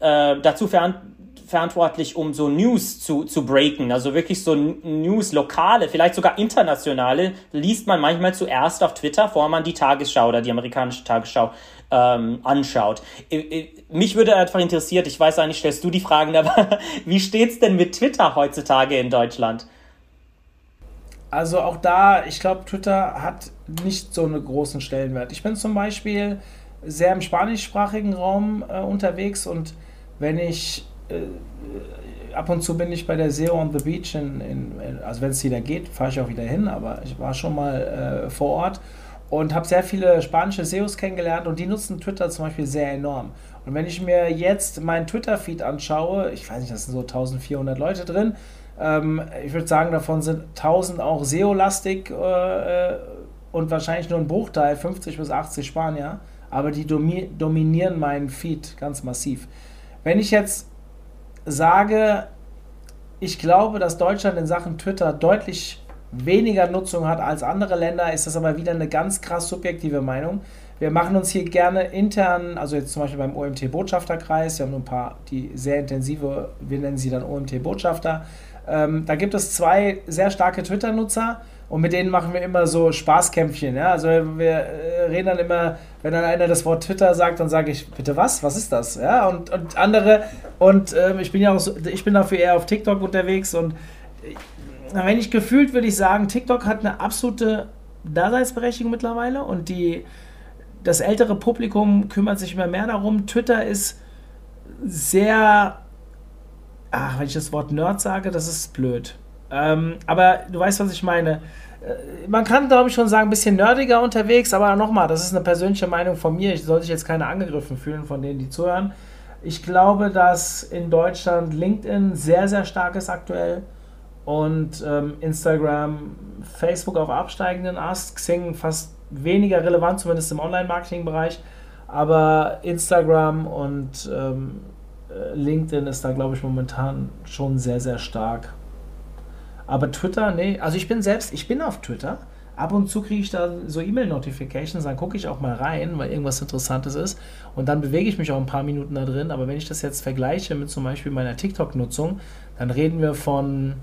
äh, dazu verantwortlich, verantwortlich, um so News zu, zu breaken. Also wirklich so News, lokale, vielleicht sogar internationale, liest man manchmal zuerst auf Twitter, bevor man die Tagesschau oder die amerikanische Tagesschau ähm, anschaut. Mich würde einfach interessiert, ich weiß eigentlich, stellst du die Fragen, aber wie steht's denn mit Twitter heutzutage in Deutschland? Also auch da, ich glaube, Twitter hat nicht so einen großen Stellenwert. Ich bin zum Beispiel sehr im spanischsprachigen Raum äh, unterwegs und wenn ich äh, ab und zu bin ich bei der SEO on the Beach, in, in, also wenn es wieder geht, fahre ich auch wieder hin, aber ich war schon mal äh, vor Ort und habe sehr viele spanische SEOs kennengelernt und die nutzen Twitter zum Beispiel sehr enorm. Und wenn ich mir jetzt meinen Twitter-Feed anschaue, ich weiß nicht, da sind so 1400 Leute drin, ähm, ich würde sagen, davon sind 1000 auch SEO-lastig äh, und wahrscheinlich nur ein Bruchteil, 50 bis 80 Spanier, aber die domi dominieren meinen Feed ganz massiv. Wenn ich jetzt sage, ich glaube, dass Deutschland in Sachen Twitter deutlich weniger Nutzung hat als andere Länder, ist das aber wieder eine ganz krass subjektive Meinung. Wir machen uns hier gerne intern, also jetzt zum Beispiel beim OMT-Botschafterkreis, wir haben ein paar, die sehr intensive, wir nennen sie dann OMT-Botschafter. Ähm, da gibt es zwei sehr starke Twitter-Nutzer, und mit denen machen wir immer so Spaßkämpfchen. Ja? Also wir äh, reden dann immer, wenn dann einer das Wort Twitter sagt, dann sage ich, bitte was? Was ist das? Ja? Und, und andere, und ähm, ich bin ja auch so, ich bin dafür eher auf TikTok unterwegs und äh, wenn ich gefühlt würde ich sagen, TikTok hat eine absolute Daseinsberechtigung mittlerweile und die, das ältere Publikum kümmert sich immer mehr darum. Twitter ist sehr, ach, wenn ich das Wort Nerd sage, das ist blöd. Ähm, aber du weißt, was ich meine. Äh, man kann, glaube ich, schon sagen, ein bisschen nerdiger unterwegs, aber nochmal, das ist eine persönliche Meinung von mir. Ich sollte sich jetzt keine angegriffen fühlen von denen, die zuhören. Ich glaube, dass in Deutschland LinkedIn sehr, sehr stark ist aktuell und ähm, Instagram, Facebook auf absteigenden Ast, Xing fast weniger relevant, zumindest im Online-Marketing-Bereich, aber Instagram und ähm, äh, LinkedIn ist da, glaube ich, momentan schon sehr, sehr stark. Aber Twitter, nee, also ich bin selbst, ich bin auf Twitter. Ab und zu kriege ich da so E-Mail-Notifications, dann gucke ich auch mal rein, weil irgendwas Interessantes ist. Und dann bewege ich mich auch ein paar Minuten da drin. Aber wenn ich das jetzt vergleiche mit zum Beispiel meiner TikTok-Nutzung, dann reden wir von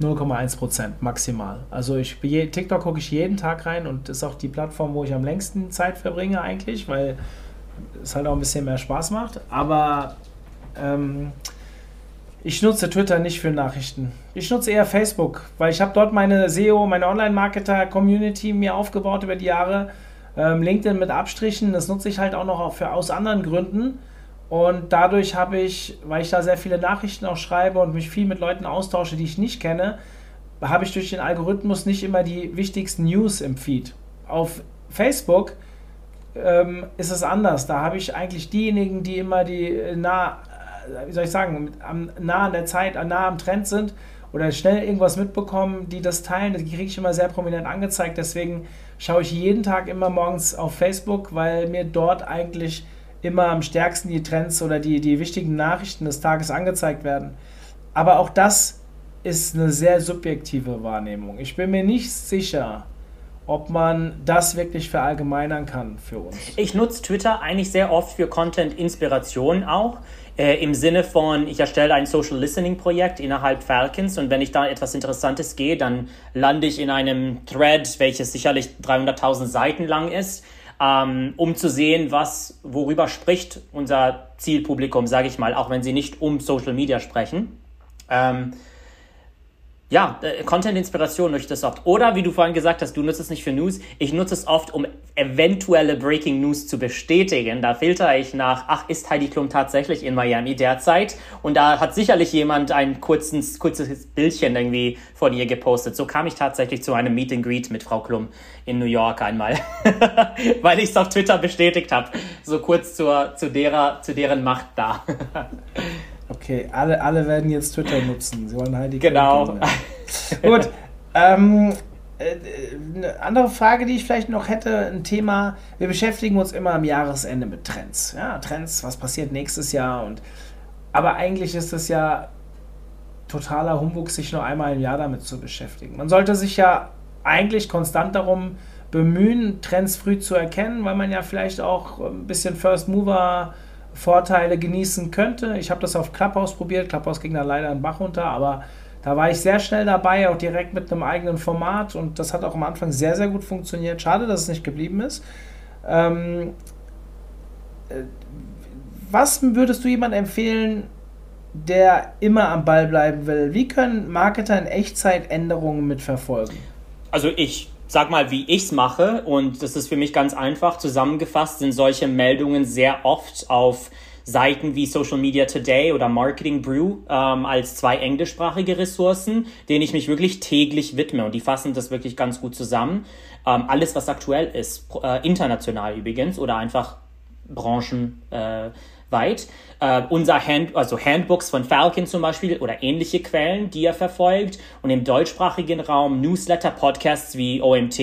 0,1% maximal. Also ich, TikTok gucke ich jeden Tag rein und ist auch die Plattform, wo ich am längsten Zeit verbringe eigentlich, weil es halt auch ein bisschen mehr Spaß macht. Aber ähm, ich nutze Twitter nicht für Nachrichten. Ich nutze eher Facebook, weil ich habe dort meine SEO, meine Online-Marketer-Community mir aufgebaut über die Jahre. Ähm, LinkedIn mit Abstrichen, das nutze ich halt auch noch für, aus anderen Gründen. Und dadurch habe ich, weil ich da sehr viele Nachrichten auch schreibe und mich viel mit Leuten austausche, die ich nicht kenne, habe ich durch den Algorithmus nicht immer die wichtigsten News im Feed. Auf Facebook ähm, ist es anders. Da habe ich eigentlich diejenigen, die immer die äh, nah wie soll ich sagen, am, nah an der Zeit, nah am Trend sind oder schnell irgendwas mitbekommen, die das teilen, die kriege ich immer sehr prominent angezeigt. Deswegen schaue ich jeden Tag immer morgens auf Facebook, weil mir dort eigentlich immer am stärksten die Trends oder die, die wichtigen Nachrichten des Tages angezeigt werden. Aber auch das ist eine sehr subjektive Wahrnehmung. Ich bin mir nicht sicher, ob man das wirklich verallgemeinern kann für uns. Ich nutze Twitter eigentlich sehr oft für Content-Inspiration auch. Äh, Im Sinne von, ich erstelle ein Social Listening Projekt innerhalb Falcons und wenn ich da etwas Interessantes gehe, dann lande ich in einem Thread, welches sicherlich 300.000 Seiten lang ist, ähm, um zu sehen, was, worüber spricht unser Zielpublikum, sage ich mal, auch wenn sie nicht um Social Media sprechen. Ähm, ja, äh, Content-Inspiration nutze das oft. Oder wie du vorhin gesagt hast, du nutzt es nicht für News. Ich nutze es oft, um eventuelle Breaking News zu bestätigen. Da filter ich nach, ach, ist Heidi Klum tatsächlich in Miami derzeit? Und da hat sicherlich jemand ein kurzes, kurzes Bildchen irgendwie von ihr gepostet. So kam ich tatsächlich zu einem Meet and Greet mit Frau Klum in New York einmal, weil ich es auf Twitter bestätigt habe. So kurz zur, zu, derer, zu deren Macht da. Okay, alle, alle werden jetzt Twitter nutzen. Sie wollen Heidi Genau. Gut. Ähm, äh, eine andere Frage, die ich vielleicht noch hätte, ein Thema, wir beschäftigen uns immer am Jahresende mit Trends. Ja, Trends, was passiert nächstes Jahr und aber eigentlich ist es ja totaler Humbug, sich nur einmal im Jahr damit zu beschäftigen. Man sollte sich ja eigentlich konstant darum bemühen, Trends früh zu erkennen, weil man ja vielleicht auch ein bisschen First Mover Vorteile genießen könnte. Ich habe das auf Clubhouse probiert. Clubhouse ging dann leider in Bach runter, aber da war ich sehr schnell dabei, auch direkt mit einem eigenen Format und das hat auch am Anfang sehr, sehr gut funktioniert. Schade, dass es nicht geblieben ist. Ähm, äh, was würdest du jemandem empfehlen, der immer am Ball bleiben will? Wie können Marketer in Echtzeit Änderungen mitverfolgen? Also ich sag mal, wie ich es mache, und das ist für mich ganz einfach zusammengefasst, sind solche Meldungen sehr oft auf Seiten wie Social Media Today oder Marketing Brew ähm, als zwei englischsprachige Ressourcen, denen ich mich wirklich täglich widme. Und die fassen das wirklich ganz gut zusammen. Ähm, alles, was aktuell ist, äh, international übrigens oder einfach Branchen. Äh, weit. Äh, unser Hand, also Handbooks von Falcon zum Beispiel oder ähnliche Quellen, die er verfolgt. Und im deutschsprachigen Raum Newsletter, Podcasts wie OMT.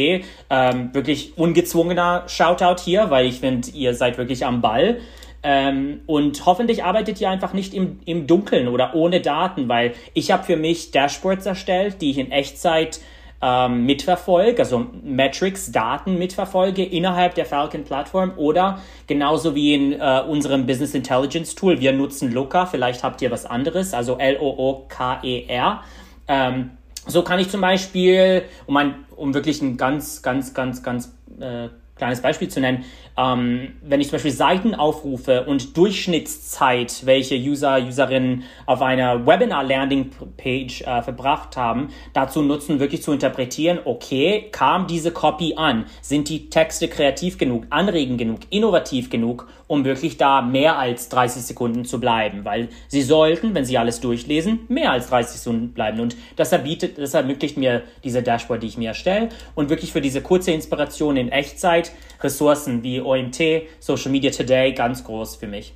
Ähm, wirklich ungezwungener Shoutout hier, weil ich finde, ihr seid wirklich am Ball. Ähm, und hoffentlich arbeitet ihr einfach nicht im, im Dunkeln oder ohne Daten, weil ich habe für mich Dashboards erstellt, die ich in Echtzeit ähm, mitverfolge, also Metrics, Daten mitverfolge innerhalb der Falcon-Plattform oder genauso wie in äh, unserem Business Intelligence Tool. Wir nutzen Looker, vielleicht habt ihr was anderes, also L-O-O-K-E-R. Ähm, so kann ich zum Beispiel, um, ein, um wirklich ein ganz, ganz, ganz, ganz äh, kleines Beispiel zu nennen, ähm, wenn ich zum Beispiel Seiten aufrufe und Durchschnittszeit, welche User, Userinnen auf einer Webinar-Landing-Page äh, verbracht haben, dazu nutzen, wirklich zu interpretieren, okay, kam diese Copy an? Sind die Texte kreativ genug, anregend genug, innovativ genug, um wirklich da mehr als 30 Sekunden zu bleiben? Weil sie sollten, wenn sie alles durchlesen, mehr als 30 Sekunden bleiben. Und das, erbietet, das ermöglicht mir diese Dashboard, die ich mir erstelle und wirklich für diese kurze Inspiration in Echtzeit Ressourcen wie OMT, Social Media Today ganz groß für mich.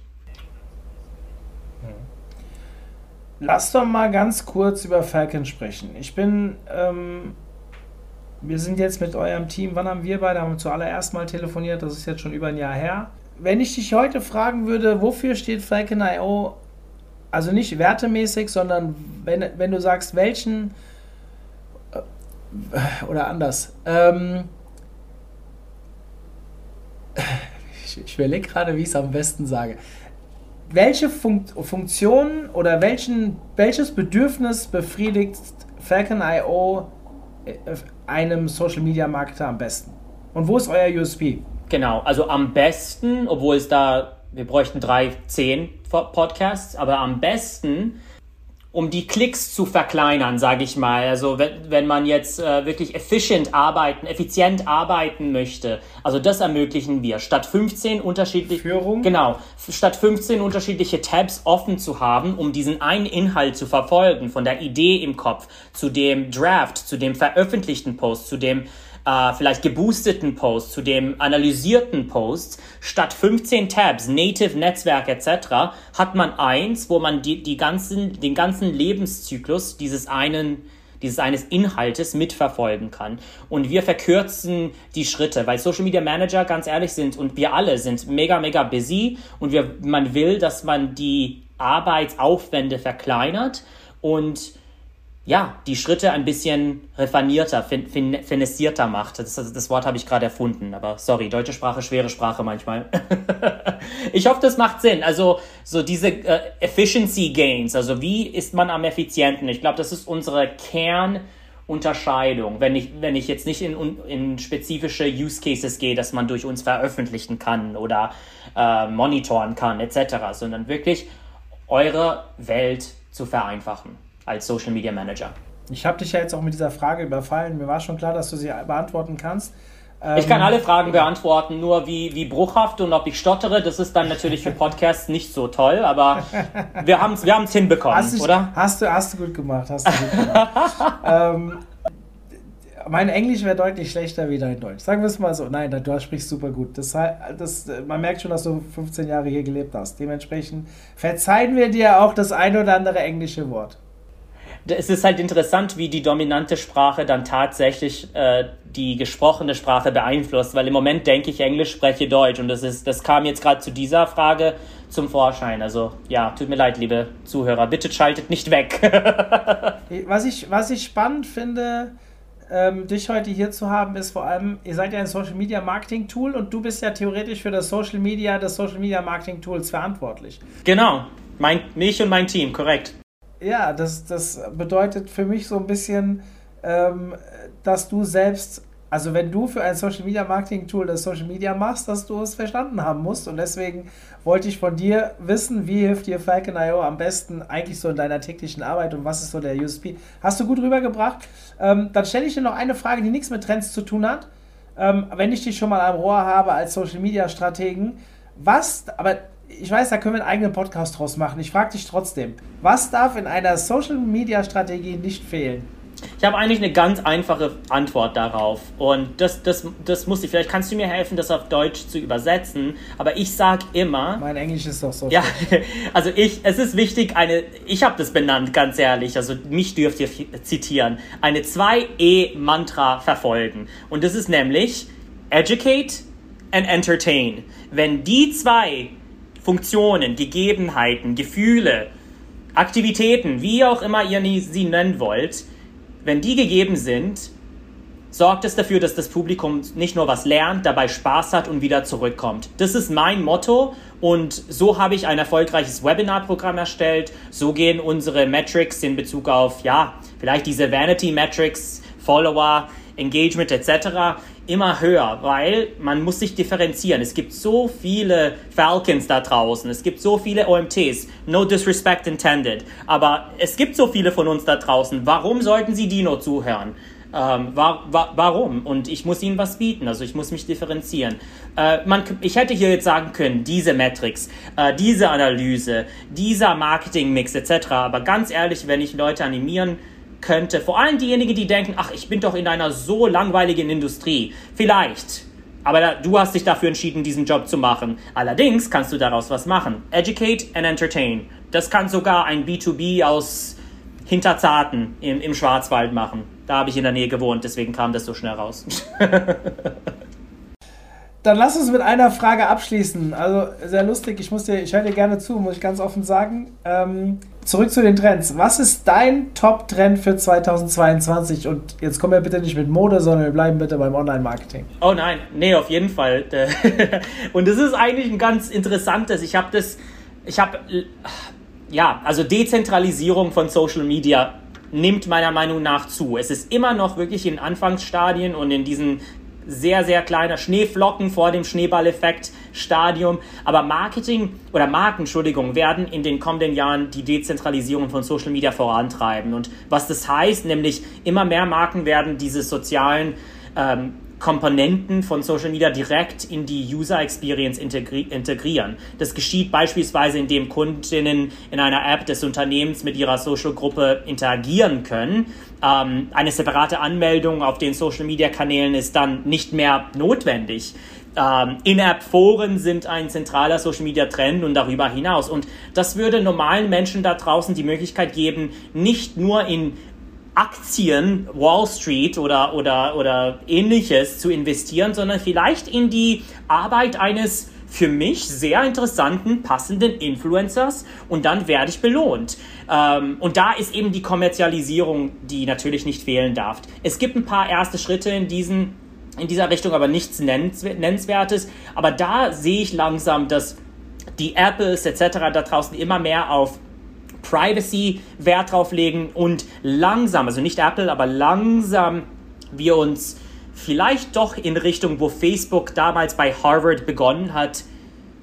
Lass doch mal ganz kurz über Falcon sprechen. Ich bin, ähm, wir sind jetzt mit eurem Team, wann haben wir beide, haben wir zuallererst mal telefoniert, das ist jetzt schon über ein Jahr her. Wenn ich dich heute fragen würde, wofür steht Falcon.io, also nicht wertemäßig, sondern wenn, wenn du sagst, welchen, äh, oder anders, ähm, ich, ich überlege gerade, wie ich es am besten sage. Welche Funk Funktion oder welchen, welches Bedürfnis befriedigt Falcon.io äh, einem Social Media Marketer am besten? Und wo ist euer USP? Genau, also am besten, obwohl es da, wir bräuchten drei, zehn Podcasts, aber am besten um die Klicks zu verkleinern, sage ich mal. Also wenn, wenn man jetzt äh, wirklich effizient arbeiten, effizient arbeiten möchte, also das ermöglichen wir. Statt 15 unterschiedliche Führung. Genau, statt 15 unterschiebliche Tabs offen zu haben, um diesen einen Inhalt zu verfolgen, von der Idee im Kopf zu dem Draft, zu dem veröffentlichten Post, zu dem äh, vielleicht geboosteten Post zu dem analysierten Post, statt 15 Tabs, Native Netzwerk etc., hat man eins, wo man die, die ganzen, den ganzen Lebenszyklus dieses einen dieses eines Inhaltes mitverfolgen kann. Und wir verkürzen die Schritte, weil Social Media Manager ganz ehrlich sind und wir alle sind mega, mega busy und wir, man will, dass man die Arbeitsaufwände verkleinert und ja, die Schritte ein bisschen refinierter, fin, fin, finessierter macht. Das, das, Wort habe ich gerade erfunden, aber sorry, deutsche Sprache, schwere Sprache manchmal. ich hoffe, das macht Sinn. Also so diese äh, Efficiency Gains, also wie ist man am effizienten? Ich glaube, das ist unsere Kernunterscheidung. Wenn ich, wenn ich jetzt nicht in, in spezifische Use Cases gehe, dass man durch uns veröffentlichen kann oder äh, monitoren kann, etc., sondern wirklich eure Welt zu vereinfachen als Social Media Manager. Ich habe dich ja jetzt auch mit dieser Frage überfallen. Mir war schon klar, dass du sie beantworten kannst. Ich kann ähm, alle Fragen beantworten, nur wie, wie bruchhaft und ob ich stottere, das ist dann natürlich für Podcasts nicht so toll, aber wir haben es wir hinbekommen, hast oder? Hast du, hast du gut gemacht, hast du gut gemacht. ähm, mein Englisch wäre deutlich schlechter wie dein Deutsch. Sagen wir es mal so. Nein, du sprichst super gut. Das, das, man merkt schon, dass du 15 Jahre hier gelebt hast. Dementsprechend verzeihen wir dir auch das ein oder andere englische Wort. Es ist halt interessant, wie die dominante Sprache dann tatsächlich äh, die gesprochene Sprache beeinflusst, weil im Moment denke ich, Englisch spreche Deutsch und das, ist, das kam jetzt gerade zu dieser Frage zum Vorschein. Also ja, tut mir leid, liebe Zuhörer, bitte schaltet nicht weg. was, ich, was ich spannend finde, ähm, dich heute hier zu haben, ist vor allem, ihr seid ja ein Social Media Marketing Tool und du bist ja theoretisch für das Social Media des Social Media Marketing Tools verantwortlich. Genau, mein, mich und mein Team, korrekt. Ja, das, das bedeutet für mich so ein bisschen, ähm, dass du selbst also wenn du für ein Social Media Marketing Tool das Social Media machst, dass du es verstanden haben musst. Und deswegen wollte ich von dir wissen, wie hilft dir Falcon.io am besten eigentlich so in deiner täglichen Arbeit und was ist so der USP? Hast du gut rübergebracht. Ähm, dann stelle ich dir noch eine Frage, die nichts mit Trends zu tun hat. Ähm, wenn ich dich schon mal am Rohr habe als Social Media Strategen, was, aber ich weiß, da können wir einen eigenen Podcast draus machen. Ich frage dich trotzdem, was darf in einer Social Media Strategie nicht fehlen? Ich habe eigentlich eine ganz einfache Antwort darauf. Und das, das, das muss ich, vielleicht kannst du mir helfen, das auf Deutsch zu übersetzen. Aber ich sage immer. Mein Englisch ist doch so. Ja, also ich, es ist wichtig, eine, ich habe das benannt, ganz ehrlich. Also mich dürft ihr zitieren. Eine 2E-Mantra verfolgen. Und das ist nämlich Educate and Entertain. Wenn die zwei Funktionen, Gegebenheiten, Gefühle, Aktivitäten, wie auch immer ihr sie nennen wollt, wenn die gegeben sind, sorgt es dafür, dass das Publikum nicht nur was lernt, dabei Spaß hat und wieder zurückkommt. Das ist mein Motto und so habe ich ein erfolgreiches Webinarprogramm erstellt. So gehen unsere Metrics in Bezug auf, ja, vielleicht diese Vanity Metrics, Follower, Engagement etc. immer höher, weil man muss sich differenzieren. Es gibt so viele Falcons da draußen, es gibt so viele OMTs, no disrespect intended, aber es gibt so viele von uns da draußen. Warum sollten Sie Dino zuhören? Ähm, war, war, warum? Und ich muss ihnen was bieten, also ich muss mich differenzieren. Äh, man, ich hätte hier jetzt sagen können, diese Metrics, äh, diese Analyse, dieser Marketing-Mix etc. Aber ganz ehrlich, wenn ich Leute animieren könnte, vor allem diejenigen, die denken, ach, ich bin doch in einer so langweiligen Industrie. Vielleicht. Aber da, du hast dich dafür entschieden, diesen Job zu machen. Allerdings kannst du daraus was machen. Educate and entertain. Das kann sogar ein B2B aus Hinterzarten im, im Schwarzwald machen. Da habe ich in der Nähe gewohnt, deswegen kam das so schnell raus. Dann lass uns mit einer Frage abschließen. Also sehr lustig, ich, muss dir, ich höre dir gerne zu, muss ich ganz offen sagen. Ähm, zurück zu den Trends. Was ist dein Top-Trend für 2022? Und jetzt kommen wir bitte nicht mit Mode, sondern wir bleiben bitte beim Online-Marketing. Oh nein, nee, auf jeden Fall. Und das ist eigentlich ein ganz interessantes. Ich habe das, ich habe, ja, also Dezentralisierung von Social Media nimmt meiner Meinung nach zu. Es ist immer noch wirklich in Anfangsstadien und in diesen sehr, sehr kleiner Schneeflocken vor dem Schneeballeffekt Stadium. Aber Marketing oder Marken, Entschuldigung, werden in den kommenden Jahren die Dezentralisierung von Social Media vorantreiben. Und was das heißt, nämlich immer mehr Marken werden diese sozialen ähm, Komponenten von Social Media direkt in die User Experience integri integrieren. Das geschieht beispielsweise, indem Kundinnen in einer App des Unternehmens mit ihrer Social Gruppe interagieren können. Ähm, eine separate Anmeldung auf den Social Media Kanälen ist dann nicht mehr notwendig. Ähm, In-App-Foren sind ein zentraler Social Media Trend und darüber hinaus. Und das würde normalen Menschen da draußen die Möglichkeit geben, nicht nur in Aktien, Wall Street oder, oder, oder ähnliches zu investieren, sondern vielleicht in die Arbeit eines für mich sehr interessanten, passenden Influencers und dann werde ich belohnt. Ähm, und da ist eben die Kommerzialisierung, die natürlich nicht fehlen darf. Es gibt ein paar erste Schritte in diesen in dieser Richtung, aber nichts Nennenswertes. Aber da sehe ich langsam, dass die Apples etc. da draußen immer mehr auf Privacy Wert drauf legen und langsam, also nicht Apple, aber langsam wir uns vielleicht doch in Richtung, wo Facebook damals bei Harvard begonnen hat,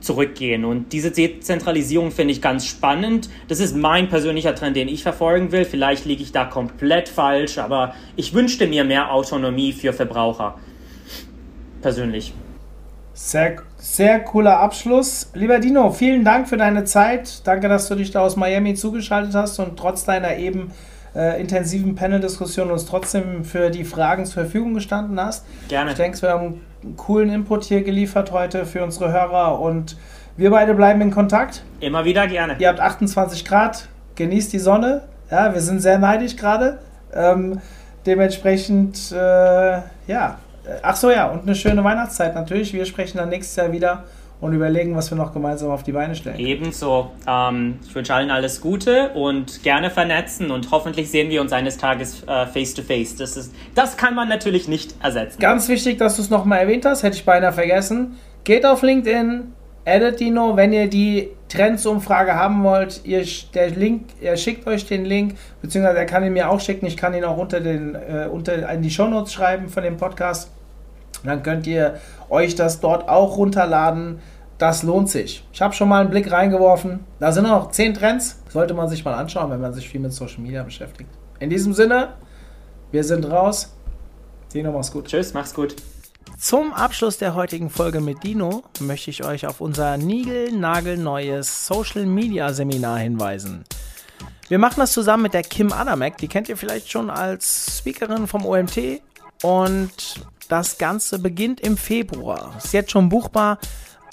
zurückgehen. Und diese Dezentralisierung finde ich ganz spannend. Das ist mein persönlicher Trend, den ich verfolgen will. Vielleicht liege ich da komplett falsch, aber ich wünschte mir mehr Autonomie für Verbraucher. Persönlich. Sehr, sehr cooler Abschluss. Lieber Dino, vielen Dank für deine Zeit. Danke, dass du dich da aus Miami zugeschaltet hast und trotz deiner eben äh, intensiven Panel-Diskussion uns trotzdem für die Fragen zur Verfügung gestanden hast. Gerne. Ich denke, wir haben einen coolen Input hier geliefert heute für unsere Hörer und wir beide bleiben in Kontakt. Immer wieder gerne. Ihr habt 28 Grad, genießt die Sonne. Ja, wir sind sehr neidisch gerade. Ähm, dementsprechend, äh, ja. Ach so, ja, und eine schöne Weihnachtszeit natürlich. Wir sprechen dann nächstes Jahr wieder und überlegen, was wir noch gemeinsam auf die Beine stellen. Ebenso. Ähm, ich wünsche allen alles Gute und gerne vernetzen und hoffentlich sehen wir uns eines Tages äh, face to face. Das, ist, das kann man natürlich nicht ersetzen. Ganz wichtig, dass du es nochmal erwähnt hast, hätte ich beinahe vergessen. Geht auf LinkedIn, addet Dino, wenn ihr die Trendsumfrage haben wollt. Ihr, der Link, er schickt euch den Link, beziehungsweise er kann ihn mir auch schicken. Ich kann ihn auch unter den, äh, unter, in die Shownotes schreiben von dem Podcast. dann könnt ihr euch das dort auch runterladen. Das lohnt sich. Ich habe schon mal einen Blick reingeworfen. Da sind noch 10 Trends. Sollte man sich mal anschauen, wenn man sich viel mit Social Media beschäftigt. In diesem Sinne, wir sind raus. Dino, mach's gut. Tschüss, mach's gut. Zum Abschluss der heutigen Folge mit Dino möchte ich euch auf unser niegelnagelneues Social Media Seminar hinweisen. Wir machen das zusammen mit der Kim Adamek, die kennt ihr vielleicht schon als Speakerin vom OMT und das Ganze beginnt im Februar. Ist jetzt schon buchbar.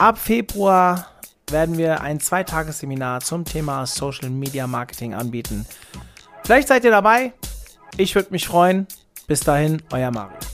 Ab Februar werden wir ein Zweitagesseminar zum Thema Social Media Marketing anbieten. Vielleicht seid ihr dabei. Ich würde mich freuen. Bis dahin, euer Mario.